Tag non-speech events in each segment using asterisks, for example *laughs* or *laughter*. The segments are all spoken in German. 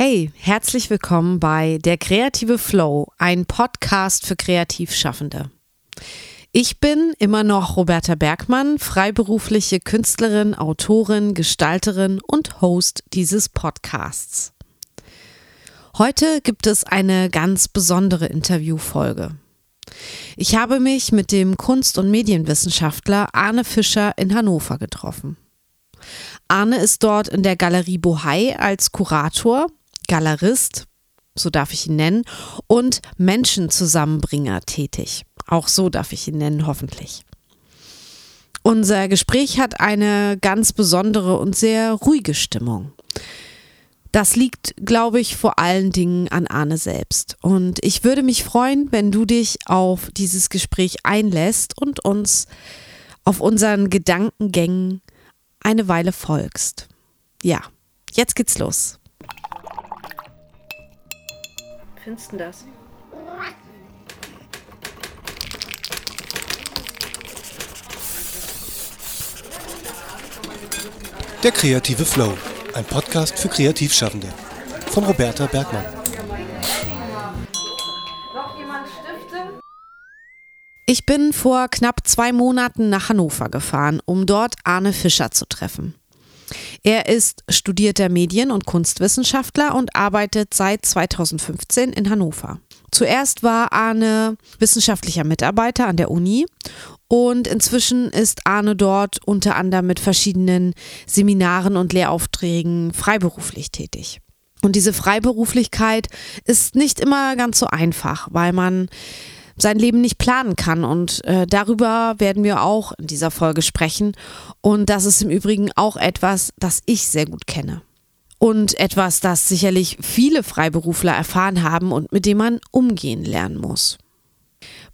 Hey, herzlich willkommen bei Der kreative Flow, ein Podcast für Kreativschaffende. Ich bin immer noch Roberta Bergmann, freiberufliche Künstlerin, Autorin, Gestalterin und Host dieses Podcasts. Heute gibt es eine ganz besondere Interviewfolge. Ich habe mich mit dem Kunst- und Medienwissenschaftler Arne Fischer in Hannover getroffen. Arne ist dort in der Galerie Bohai als Kurator Galerist, so darf ich ihn nennen, und Menschenzusammenbringer tätig. Auch so darf ich ihn nennen, hoffentlich. Unser Gespräch hat eine ganz besondere und sehr ruhige Stimmung. Das liegt, glaube ich, vor allen Dingen an Arne selbst. Und ich würde mich freuen, wenn du dich auf dieses Gespräch einlässt und uns auf unseren Gedankengängen eine Weile folgst. Ja, jetzt geht's los. Findest du das? Der kreative Flow, ein Podcast für Kreativschaffende von Roberta Bergmann. Ich bin vor knapp zwei Monaten nach Hannover gefahren, um dort Arne Fischer zu treffen. Er ist studierter Medien- und Kunstwissenschaftler und arbeitet seit 2015 in Hannover. Zuerst war Arne wissenschaftlicher Mitarbeiter an der Uni und inzwischen ist Arne dort unter anderem mit verschiedenen Seminaren und Lehraufträgen freiberuflich tätig. Und diese Freiberuflichkeit ist nicht immer ganz so einfach, weil man sein Leben nicht planen kann. Und äh, darüber werden wir auch in dieser Folge sprechen. Und das ist im Übrigen auch etwas, das ich sehr gut kenne. Und etwas, das sicherlich viele Freiberufler erfahren haben und mit dem man umgehen lernen muss.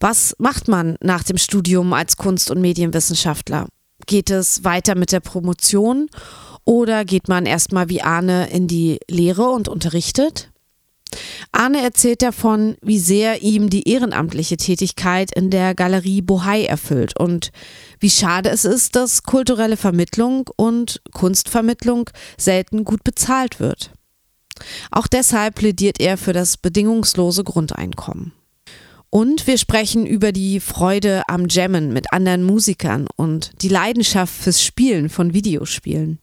Was macht man nach dem Studium als Kunst- und Medienwissenschaftler? Geht es weiter mit der Promotion oder geht man erstmal wie Arne in die Lehre und unterrichtet? Arne erzählt davon, wie sehr ihm die ehrenamtliche Tätigkeit in der Galerie Bohai erfüllt und wie schade es ist, dass kulturelle Vermittlung und Kunstvermittlung selten gut bezahlt wird. Auch deshalb plädiert er für das bedingungslose Grundeinkommen. Und wir sprechen über die Freude am Jammen mit anderen Musikern und die Leidenschaft fürs Spielen von Videospielen.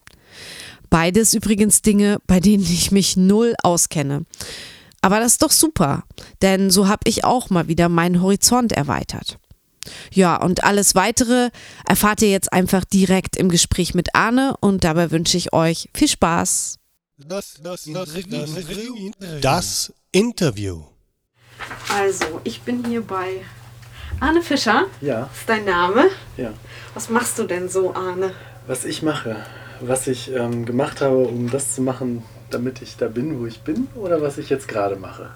Beides übrigens Dinge, bei denen ich mich null auskenne. Aber das ist doch super, denn so habe ich auch mal wieder meinen Horizont erweitert. Ja, und alles weitere erfahrt ihr jetzt einfach direkt im Gespräch mit Arne und dabei wünsche ich euch viel Spaß. Das, das, das, das Interview. Also, ich bin hier bei Arne Fischer. Ja. ist dein Name. Ja. Was machst du denn so, Arne? Was ich mache, was ich ähm, gemacht habe, um das zu machen, damit ich da bin, wo ich bin, oder was ich jetzt gerade mache?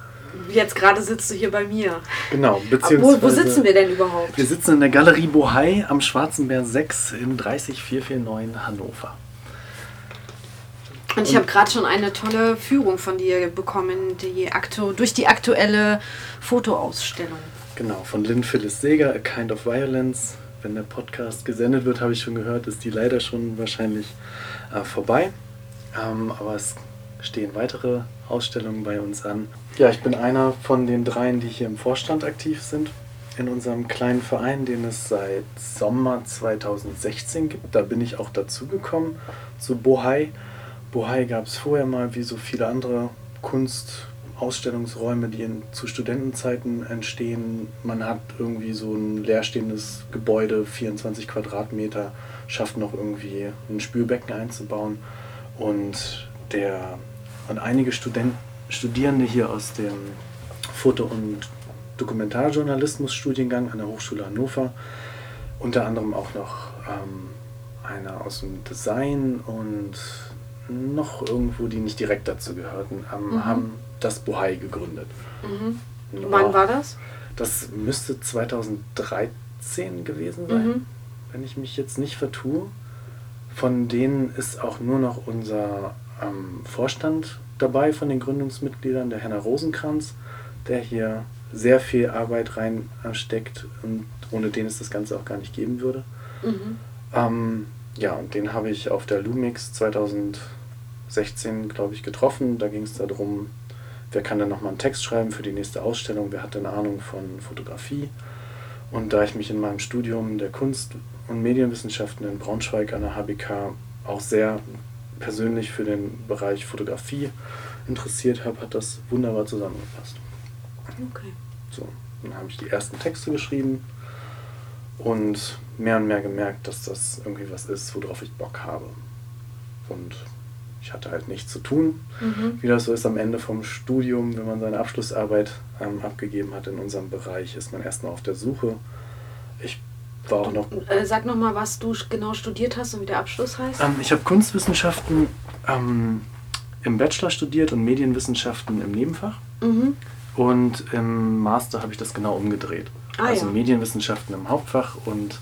Jetzt gerade sitzt du hier bei mir. Genau, beziehungsweise. Wo, wo sitzen wir denn überhaupt? Wir sitzen in der Galerie Bohai am Schwarzenberg 6 in 30449 Hannover. Und ich habe gerade schon eine tolle Führung von dir bekommen, die aktu durch die aktuelle Fotoausstellung. Genau, von Lynn Phyllis Seger, A Kind of Violence. Wenn der Podcast gesendet wird, habe ich schon gehört, ist die leider schon wahrscheinlich äh, vorbei. Ähm, aber es stehen weitere Ausstellungen bei uns an. Ja, ich bin einer von den dreien, die hier im Vorstand aktiv sind. In unserem kleinen Verein, den es seit Sommer 2016 gibt. Da bin ich auch dazugekommen zu Bohai. Bohai gab es vorher mal wie so viele andere Kunstausstellungsräume, die in, zu Studentenzeiten entstehen. Man hat irgendwie so ein leerstehendes Gebäude, 24 Quadratmeter, schafft noch irgendwie ein Spülbecken einzubauen. Und der und einige Student, Studierende hier aus dem Foto- und Dokumentarjournalismus-Studiengang an der Hochschule Hannover, unter anderem auch noch ähm, einer aus dem Design und noch irgendwo, die nicht direkt dazu gehörten, ähm, mhm. haben das Bohai gegründet. Mhm. Wann war das? Das müsste 2013 gewesen sein, mhm. wenn ich mich jetzt nicht vertue. Von denen ist auch nur noch unser ähm, Vorstand dabei von den Gründungsmitgliedern, der Henna Rosenkranz, der hier sehr viel Arbeit reinsteckt und ohne den es das Ganze auch gar nicht geben würde. Mhm. Ähm, ja, und den habe ich auf der Lumix 2016 16, glaube ich, getroffen. Da ging es darum, wer kann denn nochmal einen Text schreiben für die nächste Ausstellung, wer hat denn Ahnung von Fotografie. Und da ich mich in meinem Studium der Kunst- und Medienwissenschaften in Braunschweig an der HBK auch sehr persönlich für den Bereich Fotografie interessiert habe, hat das wunderbar zusammengepasst. Okay. So, dann habe ich die ersten Texte geschrieben und mehr und mehr gemerkt, dass das irgendwie was ist, worauf ich Bock habe. Und ich hatte halt nichts zu tun, Mhm. wie das so ist am Ende vom Studium, wenn man seine Abschlussarbeit ähm, abgegeben hat in unserem Bereich, ist man erstmal auf der Suche. Ich war auch noch Äh, sag nochmal, was du genau studiert hast und wie der Abschluss heißt. Ähm, ich habe Kunstwissenschaften ähm, im Bachelor studiert und Medienwissenschaften im Nebenfach. Mhm. Und im Master habe ich das genau umgedreht. Ah, also ja. Medienwissenschaften im Hauptfach und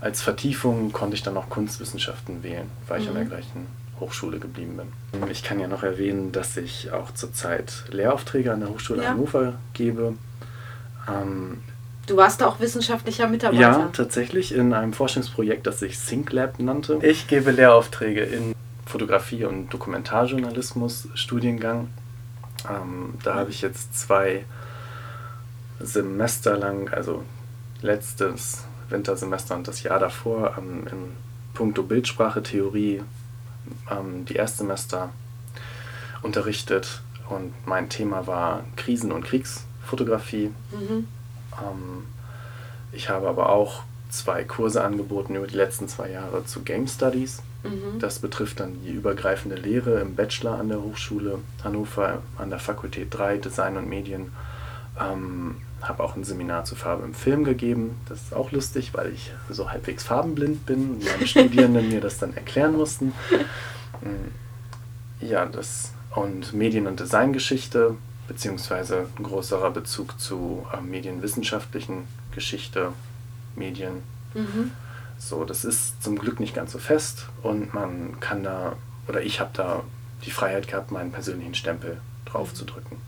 als Vertiefung konnte ich dann auch Kunstwissenschaften wählen, weil ich an Mhm. der gleichen Hochschule geblieben bin. Ich kann ja noch erwähnen, dass ich auch zurzeit Lehraufträge an der Hochschule Ja. Hannover gebe. Ähm, Du warst da auch wissenschaftlicher Mitarbeiter. ja, tatsächlich in einem Forschungsprojekt, das sich SyncLab nannte. Ich gebe Lehraufträge in Fotografie und Dokumentarjournalismus Studiengang. Ähm, da habe ich jetzt zwei Semester lang, also letztes Wintersemester und das Jahr davor, ähm, in puncto Bildsprachetheorie ähm, die Erstsemester unterrichtet und mein Thema war Krisen- und Kriegsfotografie. Mhm. Ähm, ich habe aber auch zwei Kurse angeboten über die letzten zwei Jahre zu Game Studies. Mhm. Das betrifft dann die übergreifende Lehre im Bachelor an der Hochschule Hannover an der Fakultät 3 Design und Medien. Ähm, habe auch ein Seminar zu Farbe im Film gegeben. Das ist auch lustig, weil ich so halbwegs farbenblind bin und meine *laughs* Studierenden mir das dann erklären mussten. Mm, Ja, das und Medien- und Designgeschichte, beziehungsweise ein größerer Bezug zu äh, medienwissenschaftlichen Geschichte, Medien. Mhm. So, das ist zum Glück nicht ganz so fest und man kann da, oder ich habe da die Freiheit gehabt, meinen persönlichen Stempel drauf zu drücken. Und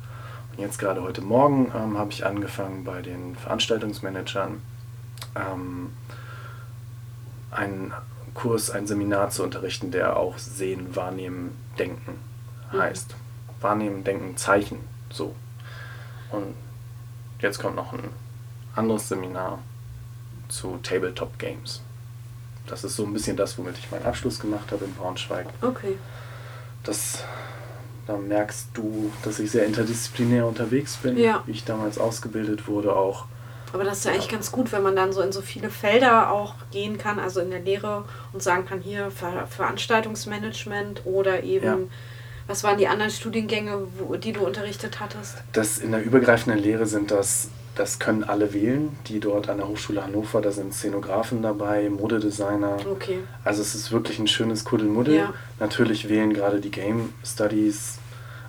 jetzt gerade heute Morgen ähm, habe ich angefangen bei den Veranstaltungsmanagern ähm, einen Kurs, ein Seminar zu unterrichten, der auch Sehen, Wahrnehmen, Denken Mhm. heißt. Wahrnehmen, Denken, Zeichen, so. Und jetzt kommt noch ein anderes Seminar zu Tabletop Games. Das ist so ein bisschen das, womit ich meinen Abschluss gemacht habe in Braunschweig. Okay. Das, da merkst du, dass ich sehr interdisziplinär unterwegs bin, Ja. wie ich damals ausgebildet wurde auch. Aber das ist ja eigentlich ganz gut, wenn man dann so in so viele Felder auch gehen kann, also in der Lehre und sagen kann, hier Ver Veranstaltungsmanagement oder eben, Ja. was waren die anderen Studiengänge, wo, die du unterrichtet hattest? Das in der übergreifenden Lehre sind das, das können alle wählen, die dort an der Hochschule Hannover, da sind Szenografen dabei, Modedesigner. Okay. Also es ist wirklich ein schönes Kuddelmuddel. Ja. Natürlich wählen gerade die Game Studies,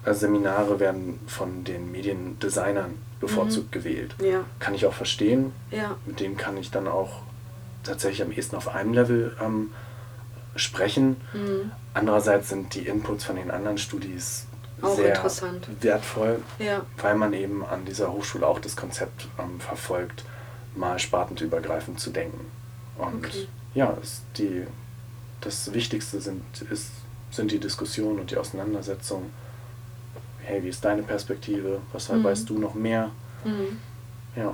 äh, Seminare werden von den Mediendesignern bevorzugt gewählt. Ja. Kann ich auch verstehen. Ja. Mit denen kann ich dann auch tatsächlich am ehesten auf einem Level ähm, sprechen. Mhm. Andererseits sind die Inputs von den anderen Studis Auch sehr interessant. wertvoll, Ja. weil man eben an dieser Hochschule auch das Konzept ähm, verfolgt, mal spartenübergreifend zu denken. Und Okay. ja, die, das Wichtigste sind, ist, sind die Diskussionen und die Auseinandersetzung. Hey, wie ist deine Perspektive? Was Mhm. weißt du noch mehr? Mhm. Ja,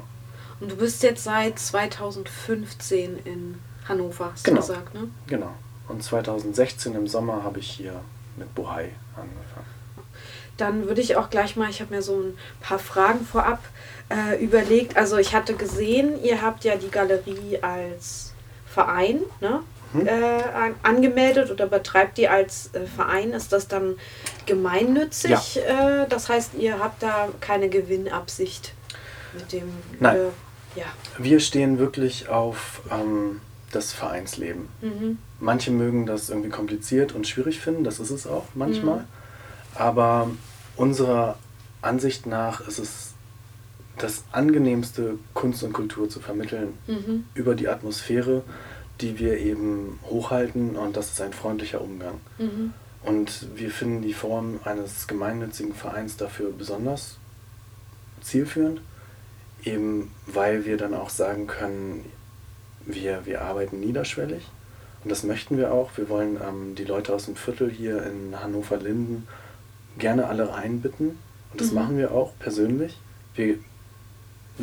Und du bist jetzt seit 2015 in Hannover, hast Genau. du gesagt, ne? genau. Und 2016 im Sommer habe ich hier mit Bohai angefangen. Dann würde ich auch gleich mal, ich habe mir so ein paar Fragen vorab äh, überlegt. Also ich hatte gesehen, ihr habt ja die Galerie als Verein ne? Mhm. äh, an, angemeldet oder betreibt die als äh, Verein. Ist das dann gemeinnützig? Äh, das heißt, ihr habt da keine Gewinnabsicht mit dem... Nein. Äh, ja. Wir stehen wirklich auf ähm, das Vereinsleben. Mhm. Manche mögen das irgendwie kompliziert und schwierig finden, das ist es auch manchmal. Mhm. Aber unserer Ansicht nach ist es das angenehmste, Kunst und Kultur zu vermitteln Mhm. über die Atmosphäre, die wir eben hochhalten und das ist ein freundlicher Umgang. Mhm. Und wir finden die Form eines gemeinnützigen Vereins dafür besonders zielführend, eben weil wir dann auch sagen können, wir, wir arbeiten niederschwellig Und das möchten wir auch. Wir wollen ähm, die Leute aus dem Viertel hier in Hannover-Linden gerne alle reinbitten. Und das Mhm. machen wir auch persönlich. Wir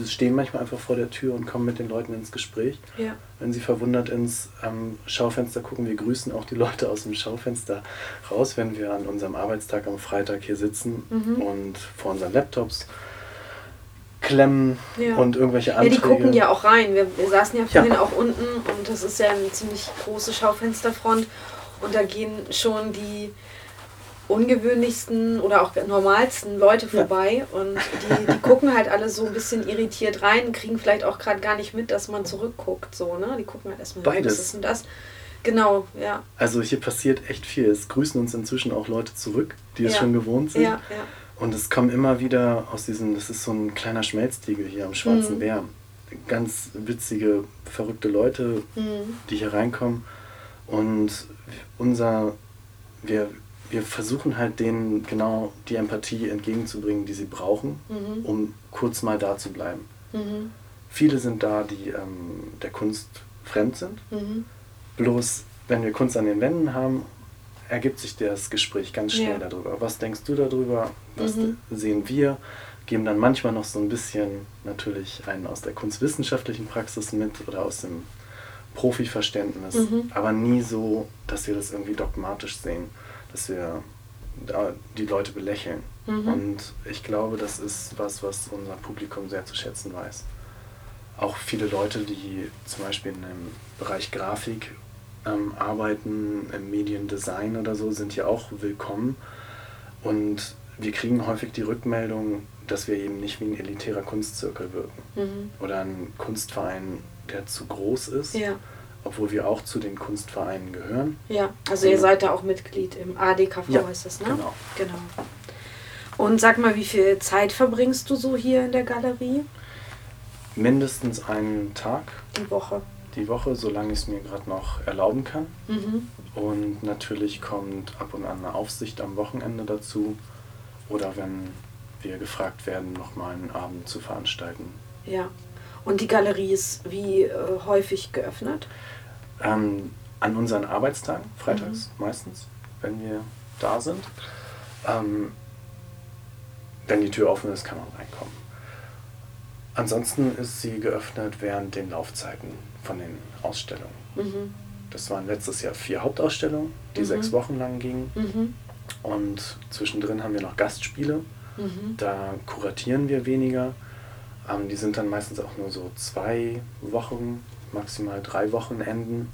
stehen manchmal einfach vor der Tür und kommen mit den Leuten ins Gespräch. Ja. Wenn sie verwundert ins ähm, Schaufenster gucken, wir grüßen auch die Leute aus dem Schaufenster raus, wenn wir an unserem Arbeitstag am Freitag hier sitzen Mhm. und vor unseren Laptops klemmen Ja. und irgendwelche Ja, Anträge. die gucken ja auch rein. Wir, wir saßen ja Ja. vorhin auch unten und das ist ja eine ziemlich große Schaufensterfront und da gehen schon die ungewöhnlichsten oder auch normalsten Leute Ja. vorbei und die, die gucken halt alle so ein bisschen irritiert rein, kriegen vielleicht auch gerade gar nicht mit, dass man zurückguckt, so, ne? Die gucken halt erstmal, Beides. ist denn das? Genau, ja. Also hier passiert echt viel. Es grüßen uns inzwischen auch Leute zurück, die es Ja. schon gewohnt sind. Ja, ja. Und es kommen immer wieder aus diesem, das ist so ein kleiner Schmelztiegel hier am Schwarzen Mhm. Bär. Ganz witzige, verrückte Leute, Mhm. die hier reinkommen. Und unser, wir, wir versuchen halt denen genau die Empathie entgegenzubringen, die sie brauchen, Mhm. um kurz mal da zu bleiben. Mhm. Viele sind da, die ähm, der Kunst fremd sind. Mhm. Bloß, wenn wir Kunst an den Wänden haben, ergibt sich das Gespräch ganz schnell Ja. darüber. Was denkst du darüber? Was Mhm. sehen wir? Geben dann manchmal noch so ein bisschen natürlich einen aus der kunstwissenschaftlichen Praxis mit oder aus dem Profiverständnis, Mhm. aber nie so, dass wir das irgendwie dogmatisch sehen, dass wir die Leute belächeln. Mhm. Und ich glaube, das ist was, was unser Publikum sehr zu schätzen weiß. Auch viele Leute, die zum Beispiel in dem Bereich Grafik ähm, arbeiten, im Mediendesign oder so, sind hier auch willkommen. Und wir kriegen häufig die Rückmeldung, dass wir eben nicht wie ein elitärer Kunstzirkel wirken Mhm. oder ein Kunstverein, der zu groß ist, Ja. Obwohl wir auch zu den Kunstvereinen gehören. Ja, also ihr Ja. seid da auch Mitglied im ADKV, Ja, heißt das, ne? genau. Genau. Und sag mal, wie viel Zeit verbringst du so hier in der Galerie? Mindestens einen Tag Die Woche. die Woche, solange ich es mir gerade noch erlauben kann. Mhm. Und natürlich kommt ab und an eine Aufsicht am Wochenende dazu oder wenn wir gefragt werden, nochmal einen Abend zu veranstalten. Ja. Und die Galerie ist wie äh, häufig geöffnet? Ähm, an unseren Arbeitstagen, freitags meistens, wenn wir da sind. Ähm, wenn die Tür offen ist, kann man reinkommen. Ansonsten ist sie geöffnet während den Laufzeiten von den Ausstellungen. Mhm. Das waren letztes Jahr vier Hauptausstellungen, die Mhm. sechs Wochen lang gingen. Mhm. Und zwischendrin haben wir noch Gastspiele. Mhm. Da kuratieren wir weniger. Ähm, die sind dann meistens auch nur so zwei Wochen, maximal drei Wochenenden.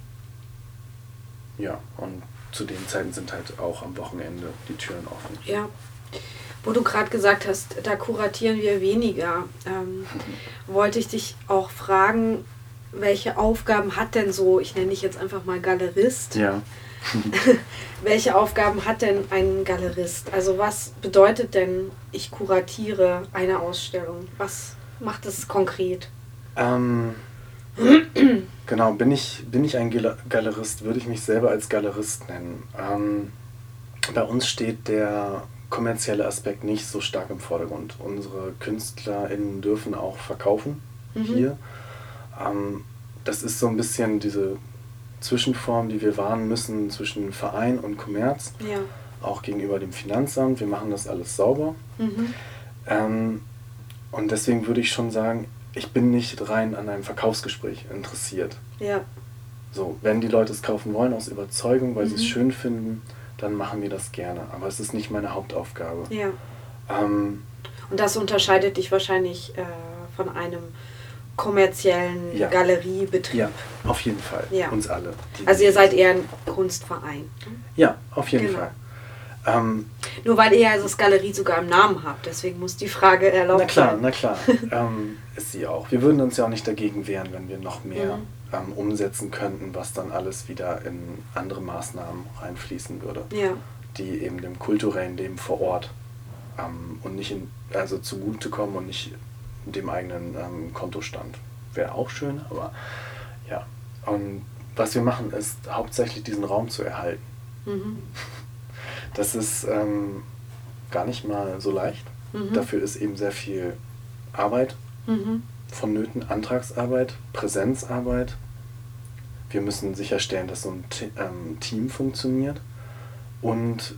Ja, und zu den Zeiten sind halt auch am Wochenende die Türen offen. Ja. Wo du gerade gesagt hast, da kuratieren wir weniger, ähm, *laughs* wollte ich dich auch fragen, welche Aufgaben hat denn so, ich nenne dich jetzt einfach mal Galerist, Ja. *laughs* *laughs* welche Aufgaben hat denn ein Galerist? Also was bedeutet denn, ich kuratiere eine Ausstellung? Was macht es konkret? Ähm, genau, bin ich, bin ich ein Galerist, würde ich mich selber als Galerist nennen. Ähm, bei uns steht der kommerzielle Aspekt nicht so stark im Vordergrund. Unsere KünstlerInnen dürfen auch verkaufen Mhm. hier. Ähm, das ist so ein bisschen diese Zwischenform, die wir wahren müssen zwischen Verein und Kommerz, Ja. auch gegenüber dem Finanzamt. Wir machen das alles sauber. Mhm. Ähm, und deswegen würde ich schon sagen, ich bin nicht rein an einem Verkaufsgespräch interessiert. Ja. So, wenn die Leute es kaufen wollen aus Überzeugung, weil sie es Mhm. schön finden, dann machen wir das gerne. Aber es ist nicht meine Hauptaufgabe. Ja. Ähm, Und das unterscheidet dich wahrscheinlich äh, von einem kommerziellen Ja. Galeriebetrieb. ja, auf jeden Fall. Ja. Uns alle. die- Also ihr seid eher ein Kunstverein. Ja, auf jeden Genau. Fall. Ähm, Nur weil ihr ja das Galerie sogar im Namen habt. Deswegen muss die Frage erlaubt na klar, sein. na klar. *laughs* ähm, ist sie auch. Wir würden uns ja auch nicht dagegen wehren, wenn wir noch mehr Mhm. ähm, umsetzen könnten, was dann alles wieder in andere Maßnahmen reinfließen würde. Ja. die eben dem kulturellen Leben vor Ort ähm, und nicht in, also zugutekommen und nicht dem eigenen ähm, Kontostand. Wäre auch schön, aber ja. Und was wir machen, ist hauptsächlich diesen Raum zu erhalten. Mhm. Das ist ähm, gar nicht mal so leicht. Mhm. Dafür ist eben sehr viel Arbeit Mhm. vonnöten, Antragsarbeit, Präsenzarbeit. wir müssen sicherstellen, dass so ein ähm, Team funktioniert und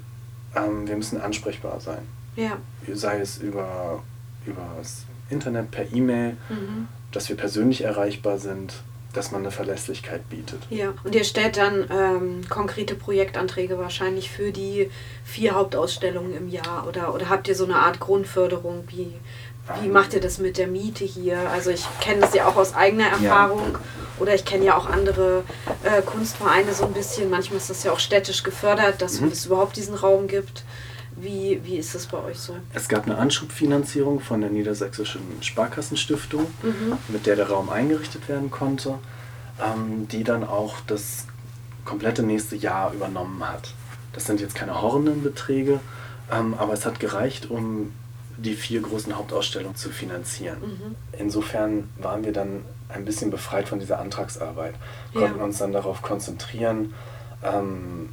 ähm, wir müssen ansprechbar sein. Ja. Sei es über, über das Internet, per E-Mail, Mhm. dass wir persönlich erreichbar sind, dass man eine Verlässlichkeit bietet. Ja, und ihr stellt dann ähm, konkrete Projektanträge wahrscheinlich für die vier Hauptausstellungen im Jahr oder, oder habt ihr so eine Art Grundförderung? Wie, wie macht ihr das mit der Miete hier? Also ich kenne das ja auch aus eigener Erfahrung oder ich kenne ja auch andere äh, Kunstvereine so ein bisschen. Manchmal ist das ja auch städtisch gefördert, dass Mhm. es überhaupt diesen Raum gibt. Wie, wie ist das bei euch so? Es gab eine Anschubfinanzierung von der Niedersächsischen Sparkassenstiftung, Mhm. mit der der Raum eingerichtet werden konnte, ähm, die dann auch das komplette nächste Jahr übernommen hat. Das sind jetzt keine horrenden Beträge, ähm, aber es hat gereicht, um die vier großen Hauptausstellungen zu finanzieren. Mhm. Insofern waren wir dann ein bisschen befreit von dieser Antragsarbeit, Ja. konnten uns dann darauf konzentrieren, ähm,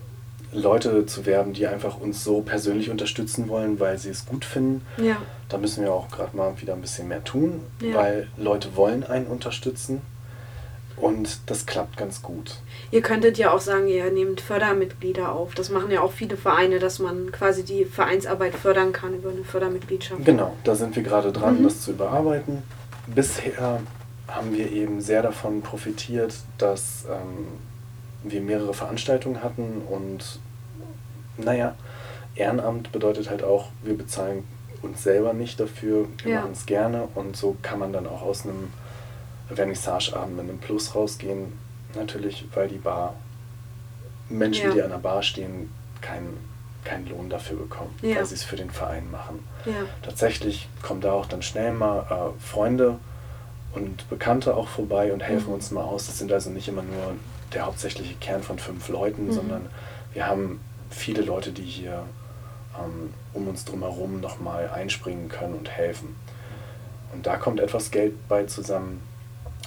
Leute zu werben, die einfach uns so persönlich unterstützen wollen, weil sie es gut finden. Ja, Da müssen wir auch gerade mal wieder ein bisschen mehr tun, Ja. weil Leute wollen einen unterstützen und das klappt ganz gut. Ihr könntet ja auch sagen, ihr nehmt Fördermitglieder auf. Das machen ja auch viele Vereine, dass man quasi die Vereinsarbeit fördern kann über eine Fördermitgliedschaft. Genau, da sind wir gerade dran, Mhm. das zu überarbeiten. Bisher haben wir eben sehr davon profitiert, dass ähm, wir mehrere Veranstaltungen hatten und naja, Ehrenamt bedeutet halt auch, wir bezahlen uns selber nicht dafür, wir Ja. machen es gerne und so kann man dann auch aus einem Vernissageabend mit einem Plus rausgehen. Natürlich, weil die Bar, Menschen, Ja. die an der Bar stehen, keinen keinen Lohn dafür bekommen, Ja. weil sie es für den Verein machen. Tatsächlich kommen da auch dann schnell mal äh, Freunde und Bekannte auch vorbei und helfen Mhm. uns mal aus. Das sind also nicht immer nur der hauptsächliche Kern von fünf Leuten, Mhm. sondern wir haben viele Leute, die hier ähm, um uns drumherum nochmal einspringen können und helfen. Und da kommt etwas Geld bei zusammen.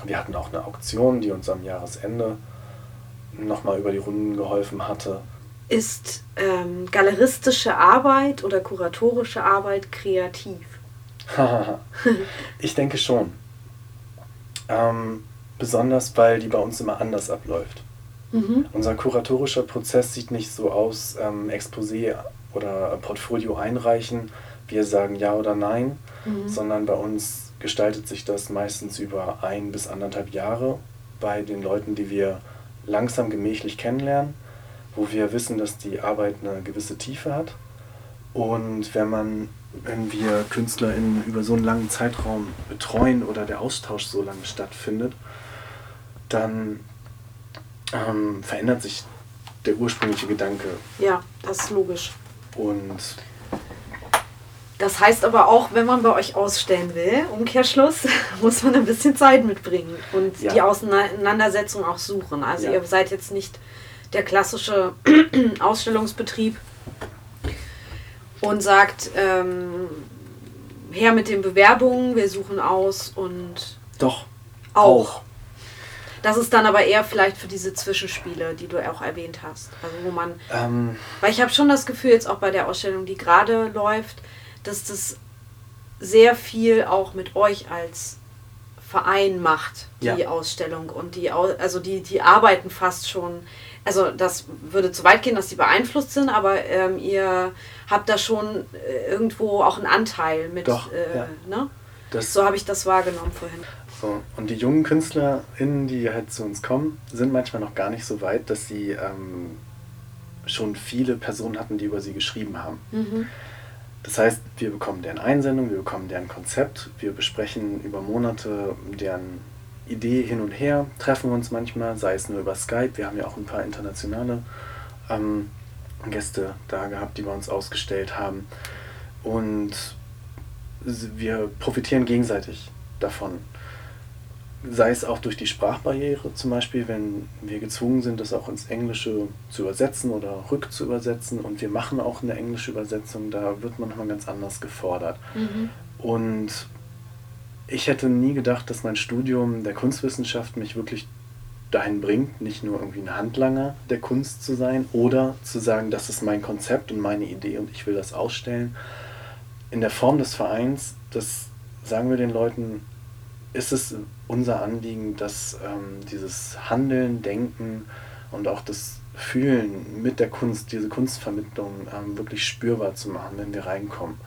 Wir hatten auch eine Auktion, die uns am Jahresende nochmal über die Runden geholfen hatte. Ist ähm, galeristische Arbeit oder kuratorische Arbeit kreativ? ich denke schon. Ähm, besonders, weil die bei uns immer anders abläuft. Mhm. Unser kuratorischer Prozess sieht nicht so aus, ähm, Exposé oder Portfolio einreichen, wir sagen ja oder nein, Mhm. sondern bei uns gestaltet sich das meistens über ein bis anderthalb Jahre bei den Leuten, die wir langsam gemächlich kennenlernen, wo wir wissen, dass die Arbeit eine gewisse Tiefe hat. Und wenn man, wenn wir KünstlerInnen über so einen langen Zeitraum betreuen oder der Austausch so lange stattfindet, dann ähm, verändert sich der ursprüngliche Gedanke. Ja, das ist logisch. Und Das heißt aber auch, wenn man bei euch ausstellen will, Umkehrschluss, *laughs* muss man ein bisschen Zeit mitbringen und Ja. die Auseinandersetzung auch suchen. Also Ja. ihr seid jetzt nicht der klassische *clears throat* Ausstellungsbetrieb und sagt, ähm, her mit den Bewerbungen, wir suchen aus und doch, auch. Das ist dann aber eher vielleicht für diese Zwischenspiele, die du auch erwähnt hast. Also wo man Ähm, weil ich habe schon das Gefühl, jetzt auch bei der Ausstellung, die gerade läuft, dass das sehr viel auch mit euch als Verein macht, die Ja. Ausstellung. Und die, also die, die arbeiten fast schon, also das würde zu weit gehen, dass die beeinflusst sind, aber ähm, ihr habt da schon äh, irgendwo auch einen Anteil mit. Doch, äh, ja. ne? das, So habe ich das wahrgenommen vorhin. So, und die jungen KünstlerInnen, die halt zu uns kommen, sind manchmal noch gar nicht so weit, dass sie ähm, schon viele Personen hatten, die über sie geschrieben haben. Mhm. Das heißt, wir bekommen deren Einsendung, wir bekommen deren Konzept, wir besprechen über Monate deren Idee hin und her, treffen uns manchmal, sei es nur über Skype. Wir haben ja auch ein paar internationale ähm, Gäste da gehabt, die bei uns ausgestellt haben. Und wir profitieren gegenseitig davon. Sei es auch durch die Sprachbarriere zum Beispiel, wenn wir gezwungen sind, das auch ins Englische zu übersetzen oder rück zu übersetzen und wir machen auch eine englische Übersetzung, da wird man nochmal ganz anders gefordert. Mhm. Und ich hätte nie gedacht, dass mein Studium der Kunstwissenschaft mich wirklich dahin bringt, nicht nur irgendwie ein Handlanger der Kunst zu sein oder zu sagen, das ist mein Konzept und meine Idee und ich will das ausstellen. In der Form des Vereins, das sagen wir den Leuten, ist es unser Anliegen, dass ähm, dieses Handeln, Denken und auch das Fühlen mit der Kunst, diese Kunstvermittlung ähm, wirklich spürbar zu machen, wenn wir reinkommen.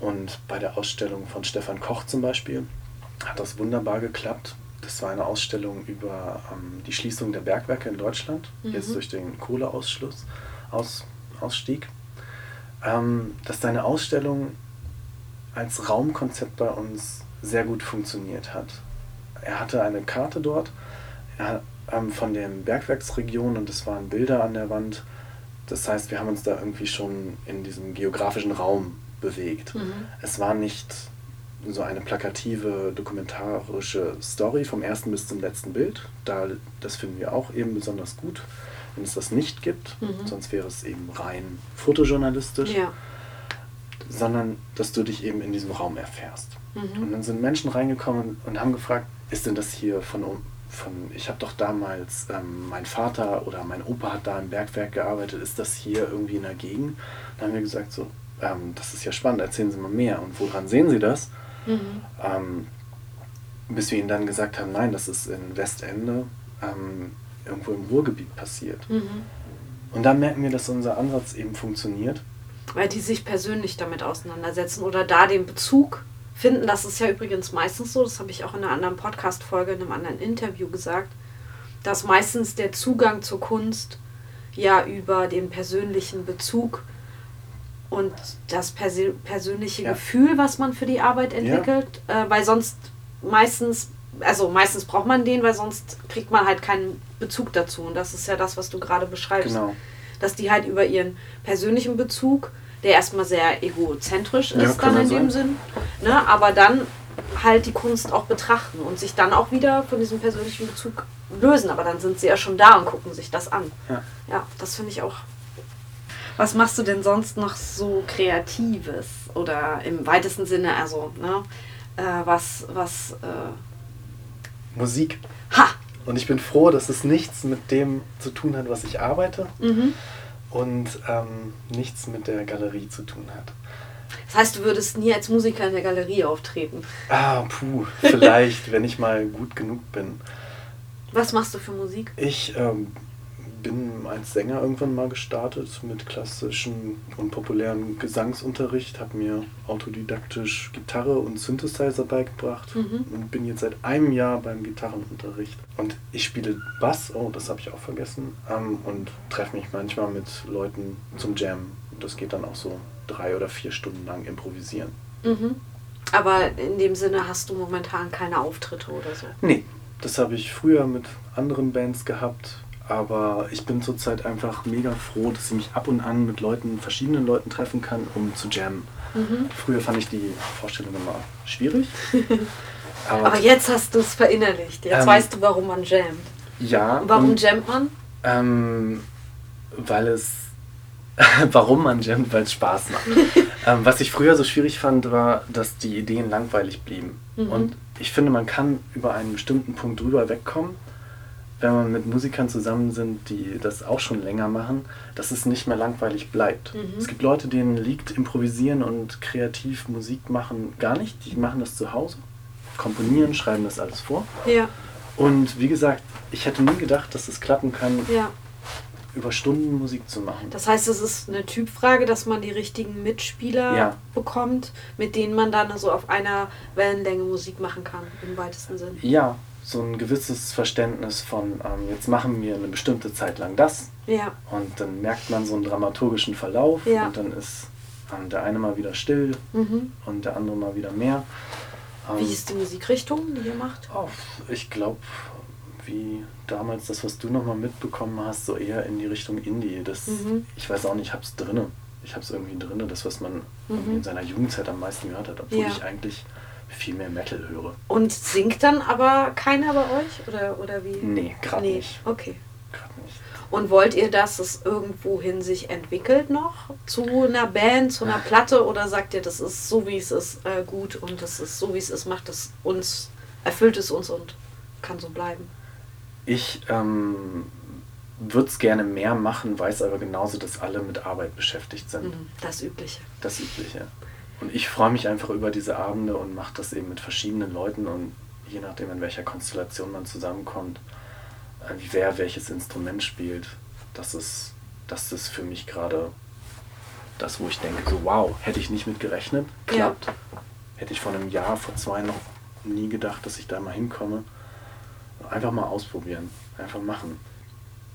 Und bei der Ausstellung von Stefan Koch zum Beispiel hat das wunderbar geklappt. Das war eine Ausstellung über ähm, die Schließung der Bergwerke in Deutschland, mhm. jetzt durch den Kohleausschluss, Aus, Ausstieg. Ähm, dass deine Ausstellung als Raumkonzept bei uns sehr gut funktioniert hat. Er hatte eine Karte dort er, ähm, von den Bergwerksregionen und es waren Bilder an der Wand. Das heißt, wir haben uns da irgendwie schon in diesem geografischen Raum bewegt. Mhm. Es war nicht so eine plakative dokumentarische Story vom ersten bis zum letzten Bild. Da, das finden wir auch eben besonders gut, wenn es das nicht gibt. Mhm. Sonst wäre es eben rein fotojournalistisch. Ja. Sondern dass du dich eben in diesem Raum erfährst. Mhm. Und dann sind Menschen reingekommen und haben gefragt, ist denn das hier von, von ich habe doch damals, ähm, mein Vater oder mein Opa hat da im Bergwerk gearbeitet, ist das hier irgendwie in der Gegend? Dann haben wir gesagt, so, ähm, das ist ja spannend, erzählen Sie mal mehr. Und woran sehen Sie das? Mhm. Ähm, bis wir ihnen dann gesagt haben, nein, das ist in Westende ähm, irgendwo im Ruhrgebiet passiert. Mhm. Und da merken wir, dass unser Ansatz eben funktioniert. Weil die sich persönlich damit auseinandersetzen oder da den Bezug finden. Das ist ja übrigens meistens so, das habe ich auch in einer anderen Podcast-Folge, in einem anderen Interview gesagt, dass meistens der Zugang zur Kunst ja über den persönlichen Bezug und das persö persönliche ja. Gefühl, was man für die Arbeit entwickelt, ja. äh, weil sonst meistens, also meistens braucht man den, weil sonst kriegt man halt keinen Bezug dazu. Und das ist ja das, was du gerade beschreibst. Genau. Dass die halt über ihren persönlichen Bezug, der erstmal sehr egozentrisch ist, ja, dann in sein. dem Sinn, ne, aber dann halt die Kunst auch betrachten und sich dann auch wieder von diesem persönlichen Bezug lösen. Aber dann sind sie ja schon da und gucken sich das an. Ja, ja das finde ich auch was machst du denn sonst noch so Kreatives? Oder im weitesten Sinne, also, ne? Äh, was, was. Äh Musik. Ha! Und ich bin froh, dass es nichts mit dem zu tun hat, was ich arbeite. Mhm. Und ähm, nichts mit der Galerie zu tun hat. Das heißt, du würdest nie als Musiker in der Galerie auftreten? Ah, puh, vielleicht, wenn ich mal gut genug bin. Was machst du für Musik? Ich ähm, bin als Sänger irgendwann mal gestartet mit klassischen und populären Gesangsunterricht, habe mir autodidaktisch Gitarre und Synthesizer beigebracht mhm. und bin jetzt seit einem Jahr beim Gitarrenunterricht. Und ich spiele Bass, oh, das habe ich auch vergessen, ähm, und treffe mich manchmal mit Leuten zum Jam. Und das geht dann auch so drei oder vier Stunden lang improvisieren. Mhm. Aber in dem Sinne hast du momentan keine Auftritte oder so? Nee, das habe ich früher mit anderen Bands gehabt aber ich bin zurzeit einfach mega froh, dass ich mich ab und an mit Leuten, verschiedenen Leuten treffen kann, um zu jammen. Mhm. Früher fand ich die Vorstellung immer schwierig. *laughs* aber, aber, jetzt hast du es verinnerlicht. Jetzt ähm, weißt du, warum man jammt. Ja. Und warum und, jammt man? Ähm, weil es. *laughs* warum man jammt? Weil es Spaß macht. *laughs* ähm, was ich früher so schwierig fand, war, dass die Ideen langweilig blieben. Mhm. Und ich finde, man kann über einen bestimmten Punkt drüber wegkommen wenn man mit Musikern zusammen sind, die das auch schon länger machen, dass es nicht mehr langweilig bleibt. Mhm. Es gibt Leute, denen liegt improvisieren und kreativ Musik machen gar nicht. Die machen das zu Hause, komponieren, schreiben das alles vor. Ja. Und wie gesagt, ich hätte nie gedacht, dass es klappen kann, ja. über Stunden Musik zu machen. Das heißt, es ist eine Typfrage, dass man die richtigen Mitspieler ja. bekommt, mit denen man dann so auf einer Wellenlänge Musik machen kann, im weitesten Sinne. Ja, so ein gewisses Verständnis von, ähm, jetzt machen wir eine bestimmte Zeit lang das. Ja. Und dann merkt man so einen dramaturgischen Verlauf ja. und dann ist ähm, der eine mal wieder still mhm. und der andere mal wieder mehr. Ähm, wie ist die Musikrichtung, die ihr macht? Oh, ich glaube, wie damals das, was du nochmal mitbekommen hast, so eher in die Richtung Indie. Das, mhm. Ich weiß auch nicht, ich habe es drinne. Ich habe es irgendwie drinne, das, was man mhm. in seiner Jugendzeit am meisten gehört hat, obwohl ja. ich eigentlich viel mehr Metal höre. Und singt dann aber keiner bei euch? Oder, oder wie? Nee, gerade nee. nicht. Okay. Gerade nicht. Und wollt ihr, dass es irgendwohin sich entwickelt noch? Zu einer Band, zu einer Platte? Oder sagt ihr, das ist so, wie es ist, äh, gut und das ist so, wie es ist, macht es uns, erfüllt es uns und kann so bleiben? Ich ähm, würde es gerne mehr machen, weiß aber genauso, dass alle mit Arbeit beschäftigt sind. Mhm, das Übliche. Das Übliche. Und ich freue mich einfach über diese Abende und mache das eben mit verschiedenen Leuten und je nachdem, in welcher Konstellation man zusammenkommt, äh, wer welches Instrument spielt, das ist, das ist für mich gerade das, wo ich denke, so wow, hätte ich nicht mit gerechnet, klappt. Ja. Hätte ich vor einem Jahr, vor zwei noch nie gedacht, dass ich da mal hinkomme. Einfach mal ausprobieren, einfach machen.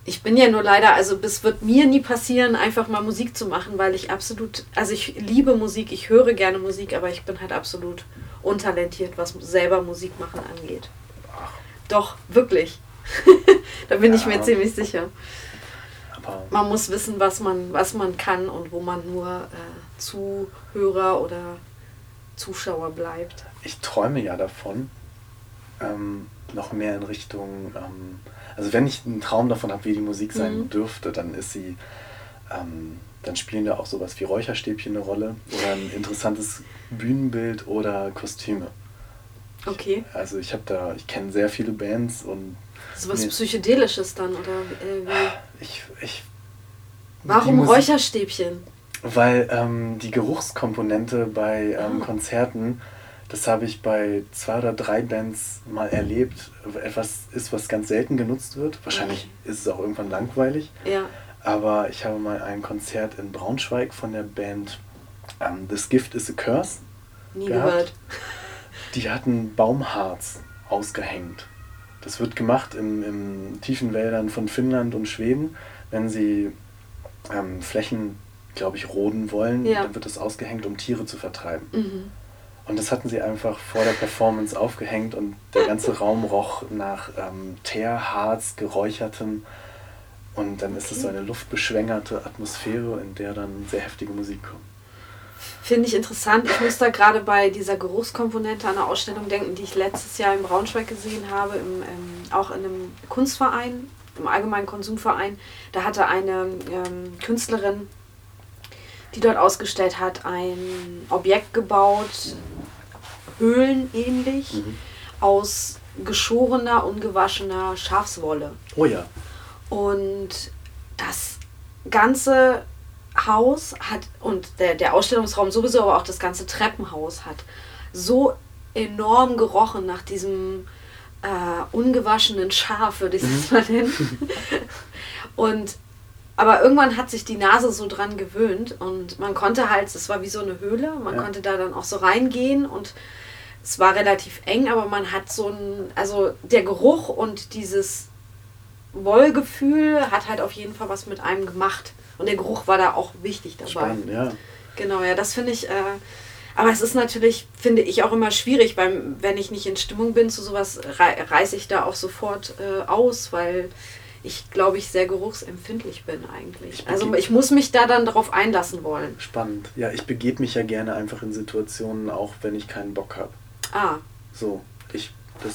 Ich bin ja nur leider, also das wird mir nie passieren, einfach mal Musik zu machen, weil ich absolut, also ich liebe Musik, ich höre gerne Musik, aber ich bin halt absolut untalentiert, was selber Musik machen angeht. Ach. Doch, wirklich. *laughs* da bin ja. ich mir ziemlich sicher. Aber man muss wissen, was man, was man kann und wo man nur äh, Zuhörer oder Zuschauer bleibt. Ich träume ja davon, ähm, noch mehr in Richtung, ähm, also wenn ich einen Traum davon habe, wie die Musik sein mhm. dürfte, dann ist sie, ähm, dann spielen da auch sowas wie Räucherstäbchen eine Rolle oder ein interessantes Bühnenbild oder Kostüme. Okay. Ich, also ich habe da, ich kenne sehr viele Bands und so was Psychedelisches dann, oder äh? Ich, ich, Warum Musik, Räucherstäbchen? Weil ähm, die Geruchskomponente bei ähm, ah. Konzerten, das habe ich bei zwei oder drei Bands mal erlebt, etwas ist, was ganz selten genutzt wird. Wahrscheinlich okay. ist es auch irgendwann langweilig. Ja. Aber ich habe mal ein Konzert in Braunschweig von der Band ähm, This Gift is a Curse. Nie gehabt. gehört. *laughs* Die hatten Baumharz ausgehängt. Das wird gemacht in, in tiefen Wäldern von Finnland und Schweden. Wenn sie ähm, Flächen, glaube ich, roden wollen, ja. dann wird das ausgehängt, um Tiere zu vertreiben. Mhm. Und das hatten sie einfach vor der Performance aufgehängt und der ganze Raum roch nach ähm, Teerharz, geräuchertem. Und dann ist es so eine luftbeschwängerte Atmosphäre, in der dann sehr heftige Musik kommt. Finde ich interessant. Ich muss da gerade bei dieser Geruchskomponente an eine Ausstellung denken, die ich letztes Jahr in Braunschweig gesehen habe, im, ähm, auch in einem Kunstverein, im Allgemeinen Konsumverein. Da hatte eine ähm, Künstlerin, die dort ausgestellt hat, ein Objekt gebaut, höhlenähnlich, mhm. aus geschorener, ungewaschener Schafswolle. Oh ja. Und das Ganze Haus hat und der, der Ausstellungsraum sowieso, aber auch das ganze Treppenhaus hat so enorm gerochen nach diesem äh, ungewaschenen Schaf, würde ich es mhm. mal nennen. *laughs* und aber irgendwann hat sich die Nase so dran gewöhnt und man konnte halt, es war wie so eine Höhle, man ja. konnte da dann auch so reingehen und es war relativ eng, aber man hat so ein, also der Geruch und dieses Wollgefühl hat halt auf jeden Fall was mit einem gemacht. Und der Geruch war da auch wichtig dabei. Spannend, ja. Genau, ja, das finde ich. Äh, aber es ist natürlich, finde ich, auch immer schwierig, weil wenn ich nicht in Stimmung bin zu sowas, reiße ich da auch sofort äh, aus, weil ich glaube ich sehr geruchsempfindlich bin eigentlich. Ich also ich muss mich da dann darauf einlassen wollen. Spannend. Ja, ich begebe mich ja gerne einfach in Situationen, auch wenn ich keinen Bock habe. Ah. So, ich das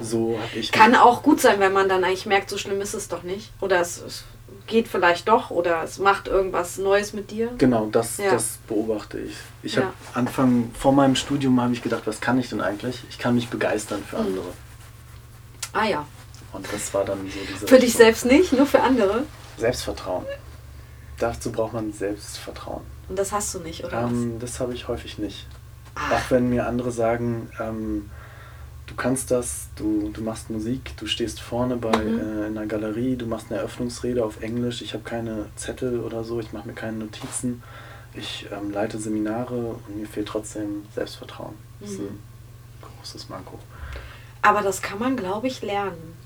so habe ich. Kann auch gut sein, wenn man dann eigentlich merkt, so schlimm ist es doch nicht. Oder es, es geht vielleicht doch oder es macht irgendwas Neues mit dir. Genau, das, ja. das beobachte ich. Ich habe ja. Anfang vor meinem Studium habe ich gedacht, was kann ich denn eigentlich? Ich kann mich begeistern für mhm. andere. Ah ja. Und das war dann so diese. Für dich selbst nicht, nur für andere? Selbstvertrauen. Dazu braucht man Selbstvertrauen. Und das hast du nicht, oder? Ähm, das habe ich häufig nicht. Ah. Auch wenn mir andere sagen, ähm, du kannst das, du, du machst Musik, du stehst vorne bei mhm. äh, in einer Galerie, du machst eine Eröffnungsrede auf Englisch, ich habe keine Zettel oder so, ich mache mir keine Notizen, ich ähm, leite Seminare und mir fehlt trotzdem Selbstvertrauen. Das mhm. ist ein großes Manko. Aber das kann man, glaube ich, lernen.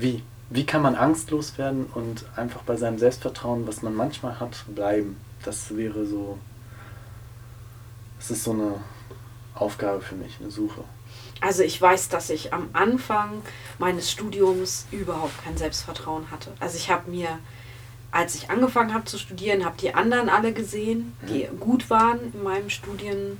Wie? Wie kann man angstlos werden und einfach bei seinem Selbstvertrauen, was man manchmal hat, bleiben? Das wäre so. Das ist so eine Aufgabe für mich, eine Suche. Also ich weiß, dass ich am Anfang meines Studiums überhaupt kein Selbstvertrauen hatte. Also ich habe mir, als ich angefangen habe zu studieren, habe die anderen alle gesehen, die mhm. gut waren in meinem Studien,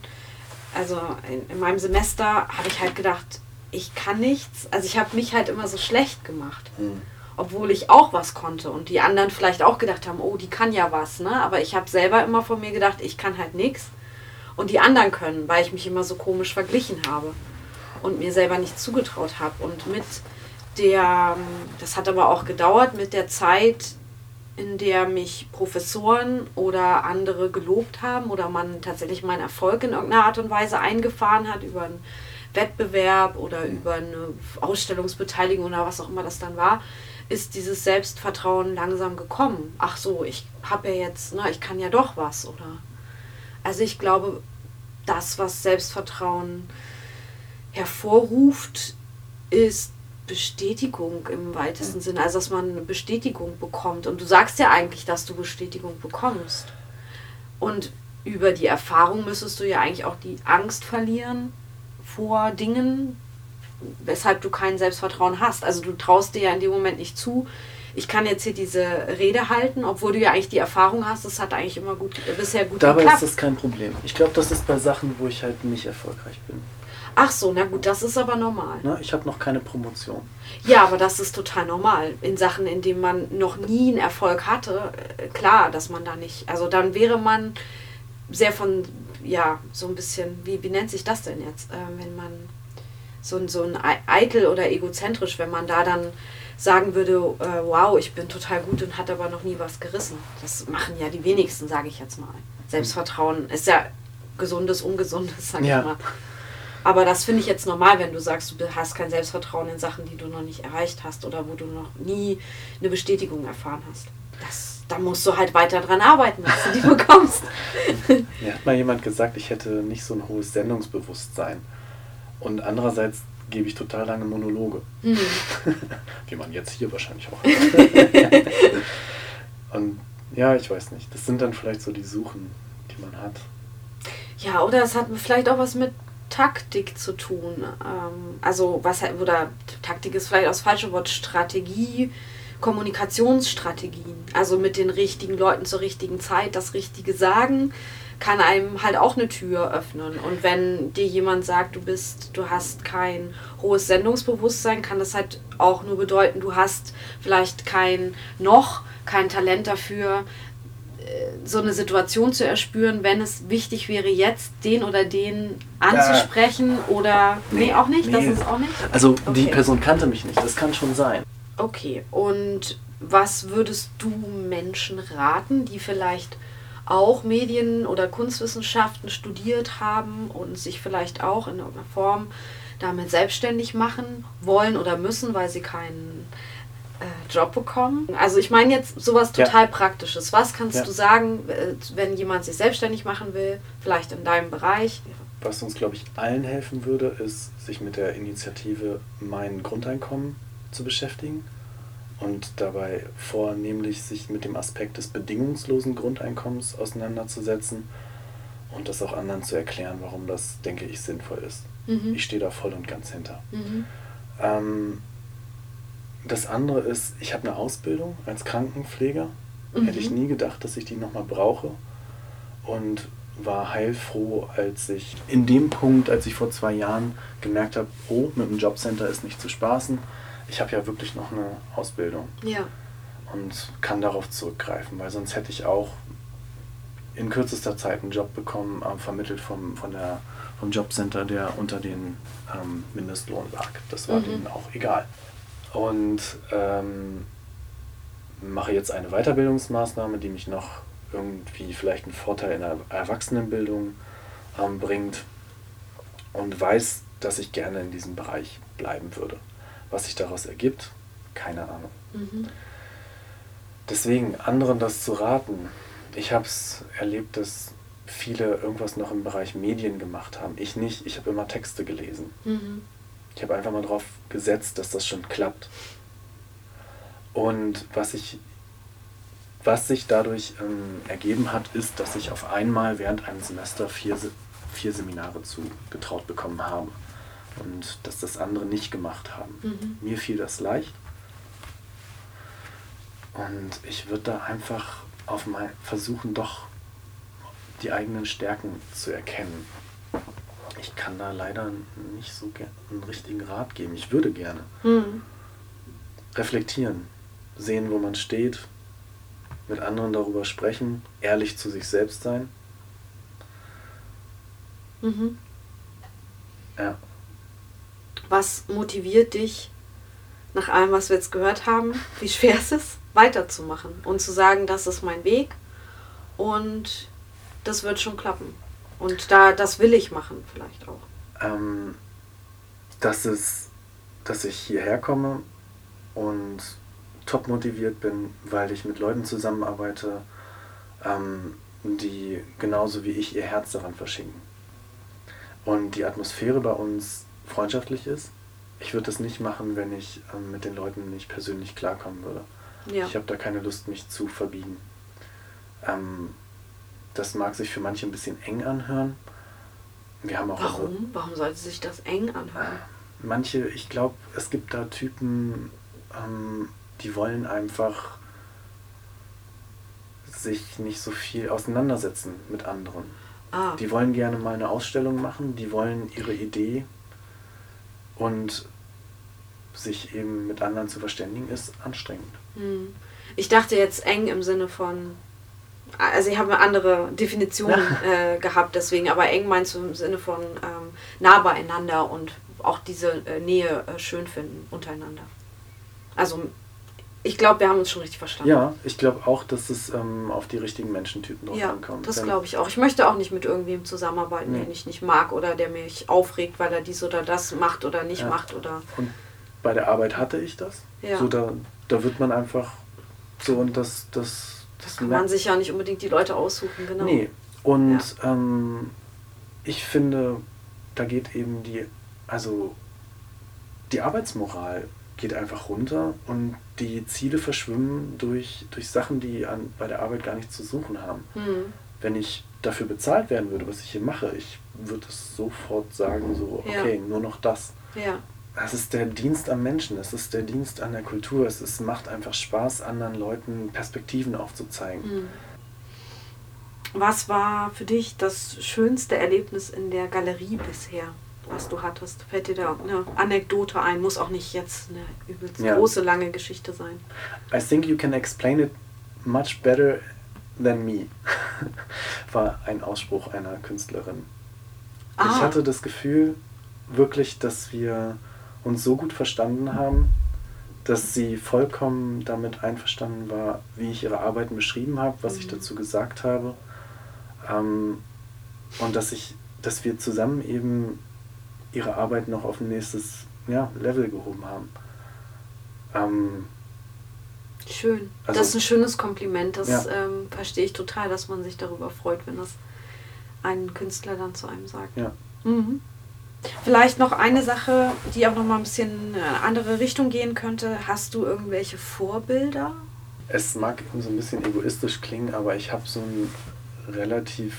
also in, in meinem Semester, habe ich halt gedacht, ich kann nichts. Also ich habe mich halt immer so schlecht gemacht. Mhm. Obwohl ich auch was konnte und die anderen vielleicht auch gedacht haben, oh, die kann ja was, ne? Aber ich habe selber immer von mir gedacht, ich kann halt nichts. Und die anderen können, weil ich mich immer so komisch verglichen habe und mir selber nicht zugetraut habe. Und mit der, das hat aber auch gedauert, mit der Zeit, in der mich Professoren oder andere gelobt haben oder man tatsächlich meinen Erfolg in irgendeiner Art und Weise eingefahren hat über ein Wettbewerb oder über eine Ausstellungsbeteiligung oder was auch immer das dann war, ist dieses Selbstvertrauen langsam gekommen. Ach so, ich habe ja jetzt, na, ich kann ja doch was, oder? Also ich glaube, das, was Selbstvertrauen hervorruft, ist Bestätigung im weitesten Sinne. Also dass man eine Bestätigung bekommt. Und du sagst ja eigentlich, dass du Bestätigung bekommst. Und über die Erfahrung müsstest du ja eigentlich auch die Angst verlieren vor Dingen, weshalb du kein Selbstvertrauen hast. Also du traust dir ja in dem Moment nicht zu, ich kann jetzt hier diese Rede halten, obwohl du ja eigentlich die Erfahrung hast, das hat eigentlich immer gut, bisher gut Dabei geklappt. ist das kein Problem. Ich glaube, das ist bei Sachen, wo ich halt nicht erfolgreich bin. Ach so, na gut, das ist aber normal. Na, ich habe noch keine Promotion. Ja, aber das ist total normal. In Sachen, in denen man noch nie einen Erfolg hatte, äh, klar, dass man da nicht, also dann wäre man sehr von, ja, so ein bisschen, wie, wie nennt sich das denn jetzt, äh, wenn man so, so ein eitel oder egozentrisch, wenn man da dann sagen würde, äh, wow, ich bin total gut und hat aber noch nie was gerissen. Das machen ja die wenigsten, sage ich jetzt mal. Selbstvertrauen ist ja gesundes, ungesundes, sag ja. ich mal. Aber das finde ich jetzt normal, wenn du sagst, du hast kein Selbstvertrauen in Sachen, die du noch nicht erreicht hast oder wo du noch nie eine Bestätigung erfahren hast. Das, da musst du halt weiter dran arbeiten, dass du die *laughs* bekommst. *laughs* Mir hat mal jemand gesagt, ich hätte nicht so ein hohes Sendungsbewusstsein. Und andererseits gebe ich total lange Monologe. Mhm. *laughs* Wie man jetzt hier wahrscheinlich auch hat. Und ja, ich weiß nicht. Das sind dann vielleicht so die Suchen, die man hat. Ja, oder es hat vielleicht auch was mit Taktik zu tun. Ähm, also, was oder Taktik ist vielleicht auch das falsche Wort, Strategie, Kommunikationsstrategien. Also mit den richtigen Leuten zur richtigen Zeit das Richtige sagen kann einem halt auch eine Tür öffnen. Und wenn dir jemand sagt, du bist, du hast kein hohes Sendungsbewusstsein, kann das halt auch nur bedeuten, du hast vielleicht kein noch kein Talent dafür, äh, so eine Situation zu erspüren, wenn es wichtig wäre, jetzt den oder den anzusprechen äh, oder. Nee, nee, auch nicht? Nee. Das ist auch nicht? Also okay. die Person kannte mich nicht, das kann schon sein. Okay, und was würdest du Menschen raten, die vielleicht auch Medien- oder Kunstwissenschaften studiert haben und sich vielleicht auch in irgendeiner Form damit selbstständig machen wollen oder müssen, weil sie keinen äh, Job bekommen. Also ich meine jetzt sowas total ja. Praktisches. Was kannst ja. du sagen, äh, wenn jemand sich selbstständig machen will, vielleicht in deinem Bereich? Was uns, glaube ich, allen helfen würde, ist, sich mit der Initiative Mein Grundeinkommen zu beschäftigen und dabei vornehmlich sich mit dem Aspekt des bedingungslosen Grundeinkommens auseinanderzusetzen und das auch anderen zu erklären, warum das, denke ich, sinnvoll ist. Mhm. Ich stehe da voll und ganz hinter. Mhm. Ähm, das andere ist, ich habe eine Ausbildung als Krankenpfleger. Mhm. Hätte ich nie gedacht, dass ich die nochmal brauche. Und war heilfroh, als ich in dem Punkt, als ich vor zwei Jahren gemerkt habe, oh, mit dem Jobcenter ist nicht zu spaßen ich habe ja wirklich noch eine Ausbildung. Ja. Und kann darauf zurückgreifen, weil sonst hätte ich auch in kürzester Zeit einen Job bekommen, äh, vermittelt vom, von der, vom Jobcenter, der unter den ähm, Mindestlohn lag. Das war mhm. denen auch egal. Und ähm, mache jetzt eine Weiterbildungsmaßnahme, die mich noch irgendwie vielleicht einen Vorteil in der Erwachsenenbildung ähm, bringt und weiß, dass ich gerne in diesem Bereich bleiben würde. Was sich daraus ergibt, keine Ahnung. Mhm. Deswegen, anderen das zu raten, ich habe es erlebt, dass viele irgendwas noch im Bereich Medien gemacht haben. Ich nicht, ich habe immer Texte gelesen. Mhm. Ich habe einfach mal drauf gesetzt, dass das schon klappt. Und was ich was sich dadurch ähm, ergeben hat, ist, dass ich auf einmal während einem Semester vier, vier Seminare zugetraut bekommen habe und dass das andere nicht gemacht haben. Mhm. Mir fiel das leicht und ich würde da einfach auf mein versuchen, doch die eigenen Stärken zu erkennen. Ich kann da leider nicht so einen richtigen Rat geben. Ich würde gerne mhm. reflektieren, sehen, wo man steht, mit anderen darüber sprechen, ehrlich zu sich selbst sein. Mhm. Ja. Was motiviert dich, nach allem, was wir jetzt gehört haben, wie schwer ist es, weiterzumachen und zu sagen, das ist mein Weg und das wird schon klappen. Und da, das will ich machen, vielleicht auch. Ähm, dass, es, dass ich hierher komme und top motiviert bin, weil ich mit Leuten zusammenarbeite, ähm, die genauso wie ich ihr Herz daran verschenken. Und die Atmosphäre bei uns freundschaftlich ist. Ich würde das nicht machen, wenn ich ähm, mit den Leuten nicht persönlich klarkommen würde. Ja. Ich habe da keine Lust, mich zu verbiegen. Ähm, das mag sich für manche ein bisschen eng anhören. Wir haben auch unsere- Warum? Warum sollte sich das eng anhören? manche, ich glaube, es gibt da Typen, ähm, die wollen einfach sich nicht so viel auseinandersetzen mit anderen. Ah, Die wollen gerne mal eine Ausstellung machen, die wollen ihre Idee und sich eben mit anderen zu verständigen, ist anstrengend. hm. ich dachte jetzt eng im Sinne von. Also ich habe eine andere Definition äh, gehabt, deswegen, aber eng meinst du im Sinne von ähm, nah beieinander und auch diese äh, Nähe äh, schön finden untereinander. Also ich glaube, wir haben uns schon richtig verstanden. Ja, ich glaube auch, dass es ähm, auf die richtigen Menschentypen drauf Ja, ankommt. das glaube ich auch. Ich möchte auch nicht mit irgendwem zusammenarbeiten, Nee. den ich nicht mag oder der mich aufregt, weil er dies oder das macht oder nicht Ja. macht oder. Und bei der Arbeit hatte ich das. Ja. So, da, da wird man einfach so und das, das, Das kann man sich ja nicht unbedingt die Leute aussuchen, genau. Nee. Und ähm, ich finde, da geht eben die, also die Arbeitsmoral geht einfach runter und die Ziele verschwimmen durch, durch Sachen, die an, bei der Arbeit gar nichts zu suchen haben. Hm. Wenn ich dafür bezahlt werden würde, was ich hier mache, ich würde es sofort sagen, so, Ja. okay, nur noch das. Ja. Es ist der Dienst am Menschen, es ist der Dienst an der Kultur, es ist, macht einfach Spaß, anderen Leuten Perspektiven aufzuzeigen. Hm. Was war für dich das schönste Erlebnis in der Galerie bisher, was du hattest? Fällt dir da eine Anekdote ein? Muss auch nicht jetzt eine übelst Ja. große, lange Geschichte sein. I think you can explain it much better than me, *laughs* war ein Ausspruch einer Künstlerin. Ich Ah. hatte das Gefühl, wirklich, dass wir uns so gut verstanden haben, dass sie vollkommen damit einverstanden war, wie ich ihre Arbeiten beschrieben habe, was ich Mhm. dazu gesagt habe. Ähm, und dass ich, dass wir zusammen eben ihre Arbeit noch auf ein nächstes ja, Level gehoben haben. Ähm, Schön. Also- das ist ein schönes Kompliment. Das Ja. ähm, verstehe ich total, dass man sich darüber freut, wenn das ein Künstler dann zu einem sagt. ja. Mhm. Vielleicht noch eine Sache, die auch noch mal ein bisschen in eine andere Richtung gehen könnte. Hast du irgendwelche Vorbilder? Es mag so ein bisschen egoistisch klingen, aber ich habe so ein relativ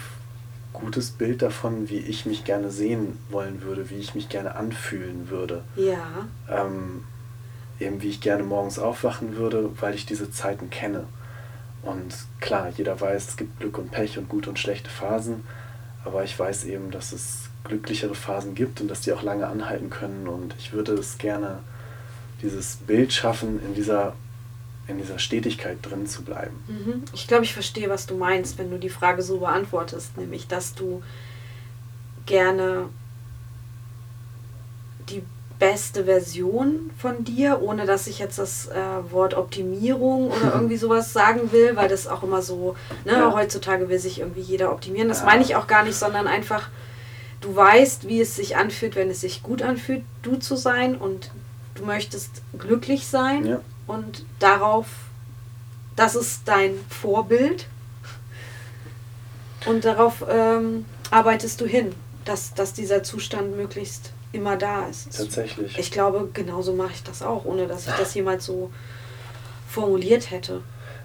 gutes Bild davon, wie ich mich gerne sehen wollen würde, wie ich mich gerne anfühlen würde. Ja. Ähm, eben wie ich gerne morgens aufwachen würde, weil ich diese Zeiten kenne. Und klar, jeder weiß, es gibt Glück und Pech und gute und schlechte Phasen, aber ich weiß eben, dass es glücklichere Phasen gibt und dass die auch lange anhalten können. Und ich würde es gerne, dieses Bild schaffen, in dieser, in dieser Stetigkeit drin zu bleiben. Mhm. Ich glaube, ich verstehe, was du meinst, wenn du die Frage so beantwortest, nämlich, dass du gerne die beste Version von dir, ohne dass ich jetzt das äh, Wort Optimierung oder *laughs* irgendwie sowas sagen will, weil das auch immer so, ne, Ja. heutzutage will sich irgendwie jeder optimieren. Das Ja. meine ich auch gar nicht, sondern einfach, du weißt, wie es sich anfühlt, wenn es sich gut anfühlt, du zu sein und du möchtest glücklich sein Ja. Und darauf, das ist dein Vorbild und darauf ähm, arbeitest du hin, dass, dass dieser Zustand möglichst immer da ist. Tatsächlich. Ich glaube, genauso mache ich das auch, ohne dass ich das jemals so formuliert hätte.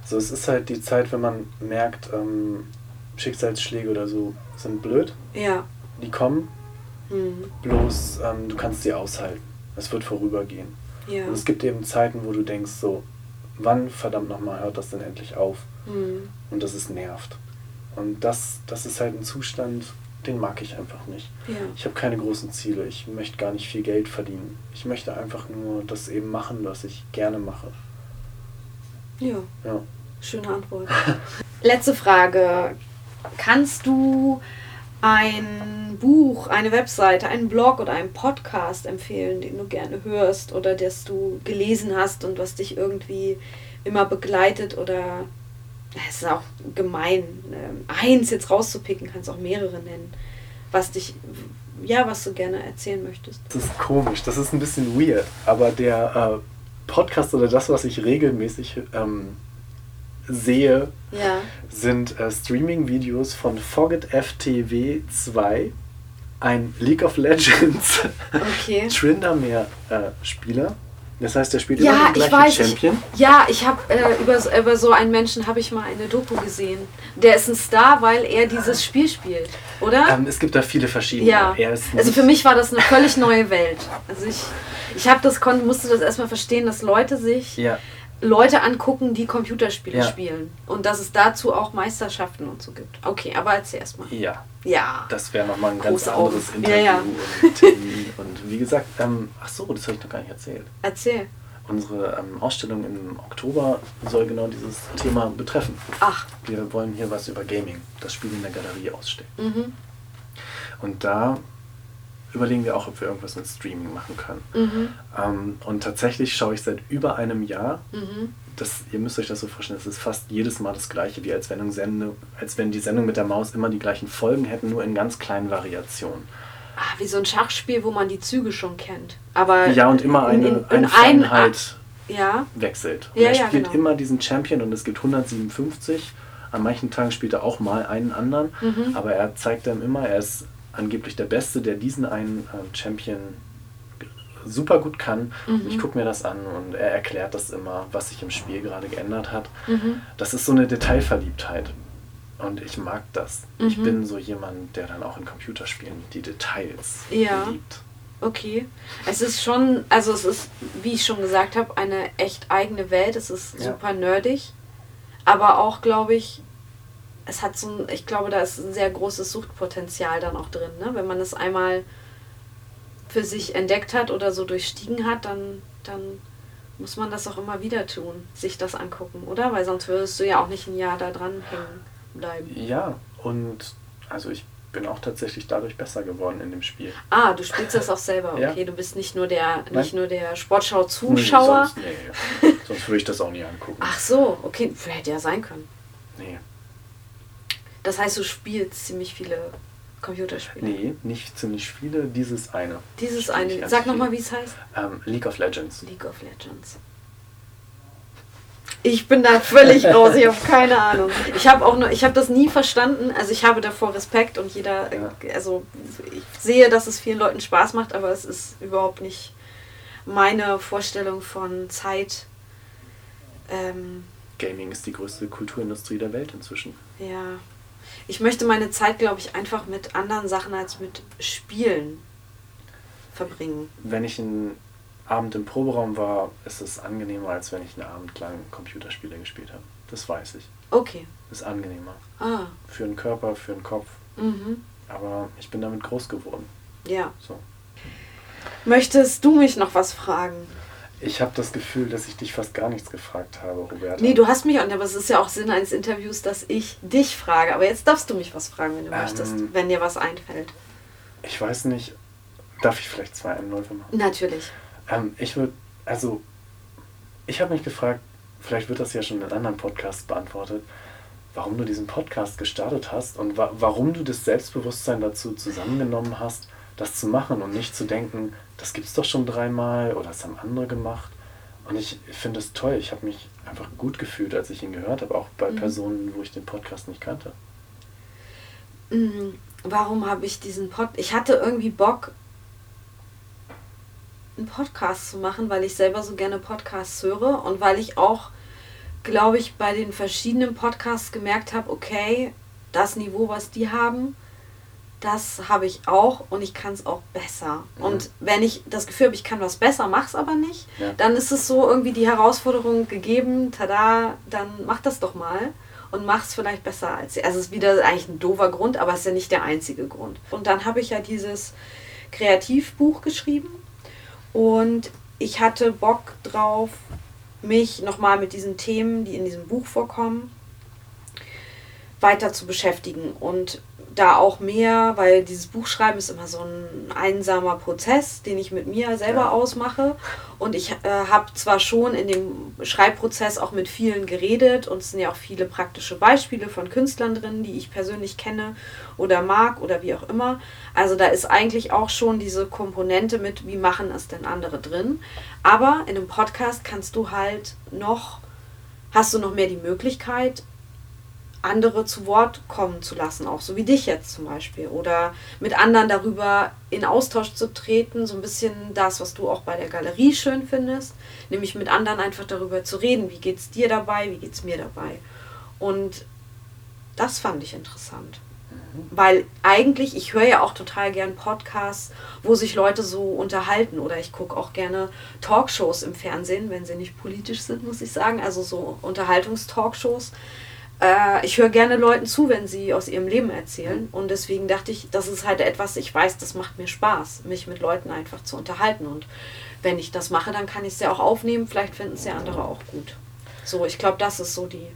So, es ist halt die Zeit, wenn man merkt, ähm, Schicksalsschläge oder so sind blöd. Ja. Die kommen, Hm. bloß ähm, du kannst sie aushalten. Es wird vorübergehen. Ja. Und es gibt eben Zeiten, wo du denkst, so, wann verdammt nochmal hört das denn endlich auf? Hm. Und das ist nervt. Und das, das ist halt ein Zustand, den mag ich einfach nicht. Ja. Ich habe keine großen Ziele. Ich möchte gar nicht viel Geld verdienen. Ich möchte einfach nur das eben machen, was ich gerne mache. Ja. Ja. Schöne Antwort. *laughs* Letzte Frage. Kannst du ein Buch, eine Webseite, einen Blog oder einen Podcast empfehlen, den du gerne hörst oder das du gelesen hast und was dich irgendwie immer begleitet oder es ist auch gemein, ähm, eins jetzt rauszupicken, kannst auch mehrere nennen, was dich ja, was du gerne erzählen möchtest. Das ist komisch, das ist ein bisschen weird, aber der äh, Podcast oder das, was ich regelmäßig ähm, sehe, Ja. sind äh, Streaming-Videos von Forget FTW 2, ein League of Legends Okay. *laughs* Tryndamere-Spieler. das heißt, der spielt Ja, immer den ich gleichen weiß. Ich, Champion. ja, ich habe äh, über, so- über so einen Menschen habe ich mal eine Doku gesehen. Der ist ein Star, weil er dieses Spiel spielt, oder? Ähm, es gibt da viele verschiedene. ja. Er ist Also für mich war das eine völlig neue Welt. Also ich, ich habe das musste das erstmal verstehen, dass Leute sich Ja, Leute angucken, die Computerspiele Ja. spielen und dass es dazu auch Meisterschaften und so gibt. Okay, aber erzähl erstmal. ja. Ja. Das wäre nochmal ein ganz Große Augen. anderes Ja, Interview ja. und Termin. *laughs* Und wie gesagt, ähm, ach so, das habe ich noch gar nicht erzählt. Erzähl. Unsere ähm, Ausstellung im Oktober soll genau dieses Thema betreffen. Ach. Wir wollen hier was über Gaming, das Spiel in der Galerie ausstellen. Mhm. Und da überlegen wir auch, ob wir irgendwas mit Streaming machen können. Mhm. Ähm, und tatsächlich schaue ich seit über einem Jahr, Mhm. das, ihr müsst euch das so vorstellen, es ist fast jedes Mal das gleiche, wie als wenn, Sendung, als wenn die Sendung mit der Maus immer die gleichen Folgen hätten, nur in ganz kleinen Variationen. Ah, wie so ein Schachspiel, wo man die Züge schon kennt. Aber Ja, und immer eine, in, in, eine in ein, Feinheit ja. wechselt. Und Ja, er ja, spielt genau. immer diesen Champion und es gibt 157. An manchen Tagen spielt er auch mal einen anderen, Mhm. aber er zeigt einem immer, er ist angeblich der Beste, der diesen einen äh, Champion super gut kann. Mhm. Ich gucke mir das an und er erklärt das immer, was sich im Spiel gerade geändert hat. Mhm. Das ist so eine Detailverliebtheit. Und ich mag das. Ich Mhm. bin so jemand, der dann auch in Computerspielen die Details Ja. liebt. Okay. Es ist schon, also es ist, wie ich schon gesagt habe, eine echt eigene Welt. Es ist Ja. super nerdig. Aber auch, glaube ich, es hat so ein, ich glaube, da ist ein sehr großes Suchtpotenzial dann auch drin. Ne? Wenn man es einmal für sich entdeckt hat oder so durchstiegen hat, dann, dann muss man das auch immer wieder tun, sich das angucken, oder? Weil sonst würdest du ja auch nicht ein Jahr da dran hängen bleiben. Ja, und also ich bin auch tatsächlich dadurch besser geworden in dem Spiel. Ah, du spielst das auch selber, Ja. okay. Du bist nicht nur der, nicht nur der Sportschau-Zuschauer. Nee, sonst, nee, sonst würde ich das auch nie angucken. Ach so, okay, hätte ja sein können. Nee. Das heißt, du spielst ziemlich viele Computerspiele. nee, nicht ziemlich viele, dieses eine. Dieses Spiel eine, sag nochmal, wie es heißt. Ähm, League of Legends. League of Legends. Ich bin da völlig raus, ich habe keine Ahnung. Ich habe auch nur, ich habe das nie verstanden. Also ich habe davor Respekt und jeder, Ja. also ich sehe, dass es vielen Leuten Spaß macht, aber es ist überhaupt nicht meine Vorstellung von Zeit. Ähm, Gaming ist die größte Kulturindustrie der Welt inzwischen. Ja. Ich möchte meine Zeit, glaube ich, einfach mit anderen Sachen als mit Spielen verbringen. Wenn ich einen Abend im Proberaum war, ist es angenehmer, als wenn ich einen Abend lang Computerspiele gespielt habe. Das weiß ich. Okay. Ist angenehmer. Ah. Für den Körper, für den Kopf. Mhm. Aber ich bin damit groß geworden. Ja. So. Möchtest du mich noch was fragen? Ich habe das Gefühl, dass ich dich fast gar nichts gefragt habe, Roberta. Nee, du hast mich auch, aber es ist ja auch Sinn eines Interviews, dass ich dich frage. Aber jetzt darfst du mich was fragen, wenn du Ähm. möchtest, wenn dir was einfällt. Ich weiß nicht, darf ich vielleicht zwei Einläufe machen? Natürlich. Ähm, ich würde, also, ich habe mich gefragt, vielleicht wird das ja schon in anderen Podcasts beantwortet, warum du diesen Podcast gestartet hast und wa warum du das Selbstbewusstsein dazu zusammengenommen hast, das zu machen und nicht zu denken, das gibt's doch schon dreimal oder das haben andere gemacht. Und ich finde es toll. Ich habe mich einfach gut gefühlt, als ich ihn gehört habe, auch bei Mhm. Personen, wo ich den Podcast nicht kannte. Mhm. Warum habe ich diesen Pod... Ich hatte irgendwie Bock, einen Podcast zu machen, weil ich selber so gerne Podcasts höre und weil ich auch, glaube ich, bei den verschiedenen Podcasts gemerkt habe, okay, das Niveau, was die haben, das habe ich auch und ich kann es auch besser. Mhm. Und wenn ich das Gefühl habe, ich kann was besser, mach's aber nicht, Ja. dann ist es so irgendwie die Herausforderung gegeben, tada, dann mach das doch mal und mach's vielleicht besser als sie. Also es ist wieder eigentlich ein doofer Grund, aber es ist ja nicht der einzige Grund. Und dann habe ich ja dieses Kreativbuch geschrieben und ich hatte Bock drauf, mich nochmal mit diesen Themen, die in diesem Buch vorkommen, weiter zu beschäftigen. Und da auch mehr, weil dieses Buchschreiben ist immer so ein einsamer Prozess, den ich mit mir selber Ja. ausmache. Und ich äh, habe zwar schon in dem Schreibprozess auch mit vielen geredet und es sind ja auch viele praktische Beispiele von Künstlern drin, die ich persönlich kenne oder mag oder wie auch immer. Also da ist eigentlich auch schon diese Komponente mit, wie machen es denn andere drin. Aber in einem Podcast kannst du halt noch, hast du noch mehr die Möglichkeit, andere zu Wort kommen zu lassen, auch so wie dich jetzt zum Beispiel. Oder mit anderen darüber in Austausch zu treten, so ein bisschen das, was du auch bei der Galerie schön findest, nämlich mit anderen einfach darüber zu reden, wie geht's dir dabei, wie geht's mir dabei. Und das fand ich interessant. Weil eigentlich, ich höre ja auch total gern Podcasts, wo sich Leute so unterhalten. Oder ich gucke auch gerne Talkshows im Fernsehen, wenn sie nicht politisch sind, muss ich sagen. Also so Unterhaltungstalkshows. Äh, ich höre gerne Leuten zu, wenn sie aus ihrem Leben erzählen. Und deswegen dachte ich, das ist halt etwas, ich weiß, das macht mir Spaß, mich mit Leuten einfach zu unterhalten. Und wenn ich das mache, dann kann ich es ja auch aufnehmen. Vielleicht finden es ja andere auch gut. So, ich glaube, das ist so die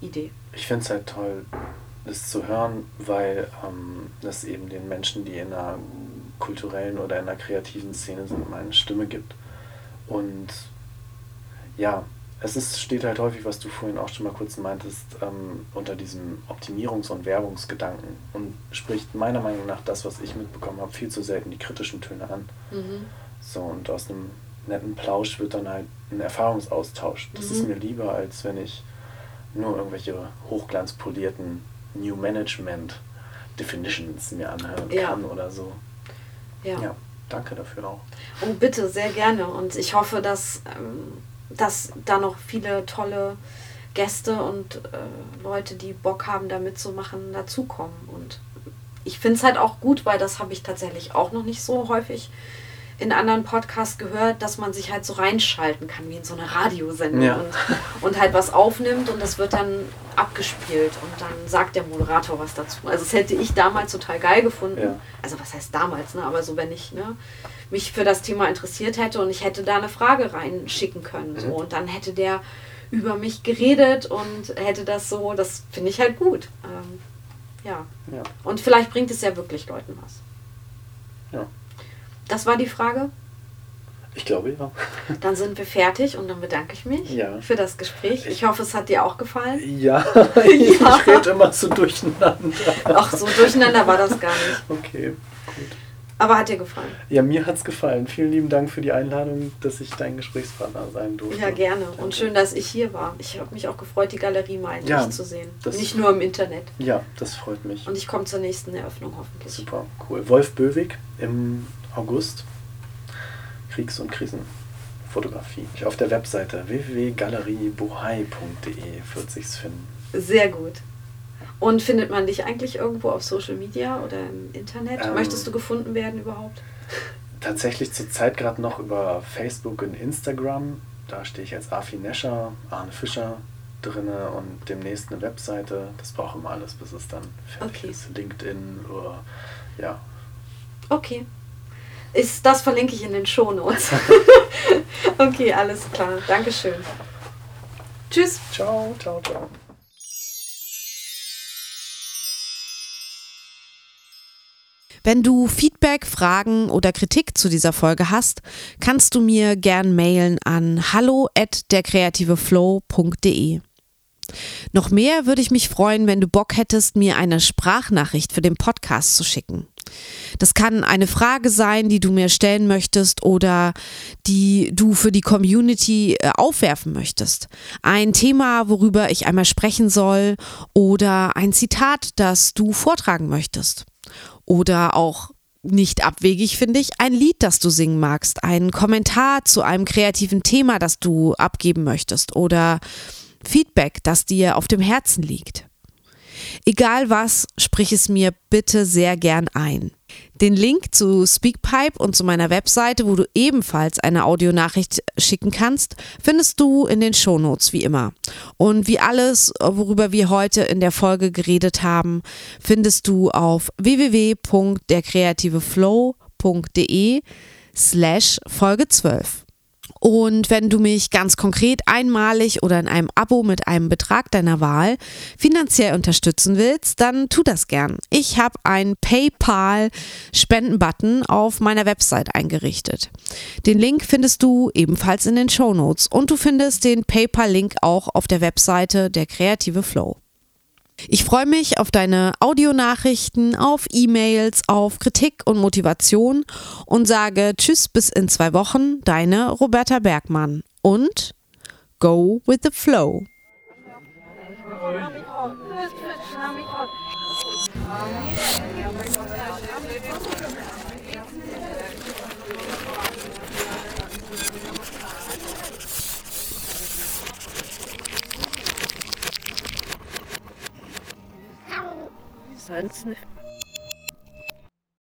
Idee. Ich finde es halt toll, das zu hören, weil ähm, das eben den Menschen, die in einer kulturellen oder in einer kreativen Szene sind, mal eine Stimme gibt. Und ja, es ist, steht halt häufig, was du vorhin auch schon mal kurz meintest, ähm, unter diesem Optimierungs- und Werbungsgedanken und spricht meiner Meinung nach das, was ich mitbekommen habe, viel zu selten die kritischen Töne an. So, und aus einem netten Plausch wird dann halt ein Erfahrungsaustausch. Das ist Mhm. mir lieber, als wenn ich nur irgendwelche hochglanzpolierten New Management Definitions mir anhören Ja. kann oder so. Ja. Ja, danke dafür auch. Oh, bitte, sehr gerne. Und ich hoffe, dass, ähm, dass da noch viele tolle Gäste und äh, Leute, die Bock haben, da mitzumachen, dazukommen. Und ich finde es halt auch gut, weil das habe ich tatsächlich auch noch nicht so häufig in anderen Podcasts gehört, dass man sich halt so reinschalten kann, wie in so eine Radiosendung Ja. und, und halt was aufnimmt und das wird dann abgespielt und dann sagt der Moderator was dazu. Also das hätte ich damals total geil gefunden. Ja. Also was heißt damals, ne? aber so wenn ich ne, mich für das Thema interessiert hätte und ich hätte da eine Frage reinschicken können so Mhm. und dann hätte der über mich geredet und hätte das so, das finde ich halt gut. Ähm, ja. Ja. Und vielleicht bringt es ja wirklich Leuten was. ja. Das war die Frage. Ich glaube ja. Dann sind wir fertig und dann bedanke ich mich Ja. für das Gespräch. Ich hoffe, es hat dir auch gefallen. Ja, *laughs* ich Ja. rede immer so durcheinander. Ach, so durcheinander war das gar nicht. Okay. Aber hat dir gefallen? Ja, mir hat's gefallen. Vielen lieben Dank für die Einladung, dass ich dein Gesprächspartner sein durfte. Ja, gerne. Danke. Und schön, dass ich hier war. Ich habe mich auch gefreut, die Galerie mal endlich Ja, zu sehen. Nicht nur im Internet. Ja, das freut mich. Und ich komme zur nächsten Eröffnung hoffentlich. Super, cool. Wolf Böwig im August. Kriegs- und Krisenfotografie. Auf der Webseite www.galeriebohai.de wird sich's finden. Sehr gut. Und findet man dich eigentlich irgendwo auf Social Media oder im Internet? Ähm, Möchtest du gefunden werden überhaupt? *laughs* Tatsächlich zurzeit gerade noch über Facebook und Instagram. Da stehe ich als Afi Nescher, Arne Fischer drinne und demnächst eine Webseite. Das braucht immer alles, bis es dann fertig Okay. ist. LinkedIn oder ja. Okay. Ist, das verlinke ich in den Shownotes. *laughs* okay, alles klar. Dankeschön. Tschüss. Ciao, ciao, ciao. Wenn du Feedback, Fragen oder Kritik zu dieser Folge hast, kannst du mir gern mailen an hallo at derkreativeflow.de. Noch mehr würde ich mich freuen, wenn du Bock hättest, mir eine Sprachnachricht für den Podcast zu schicken. Das kann eine Frage sein, die du mir stellen möchtest oder die du für die Community äh, aufwerfen möchtest. Ein Thema, worüber ich einmal sprechen soll oder ein Zitat, das du vortragen möchtest. Oder auch nicht abwegig, finde ich, ein Lied, das du singen magst, ein Kommentar zu einem kreativen Thema, das du abgeben möchtest oder Feedback, das dir auf dem Herzen liegt. Egal was, sprich es mir bitte sehr gern ein. Den Link zu Speakpipe und zu meiner Webseite, wo du ebenfalls eine Audionachricht schicken kannst, findest du in den Shownotes wie immer. Und wie alles, worüber wir heute in der Folge geredet haben, findest du auf www.derkreativeflow.de slash Folge 12. Und wenn du mich ganz konkret einmalig oder in einem Abo mit einem Betrag deiner Wahl finanziell unterstützen willst, dann tu das gern. Ich habe einen PayPal-Spenden-Button auf meiner Website eingerichtet. Den Link findest du ebenfalls in den Show Notes und du findest den PayPal-Link auch auf der Webseite der Kreative Flow. Ich freue mich auf deine Audionachrichten, auf E-Mails, auf Kritik und Motivation und sage Tschüss bis in zwei Wochen, deine Roberta Bergmann und Go with the Flow. Nicht.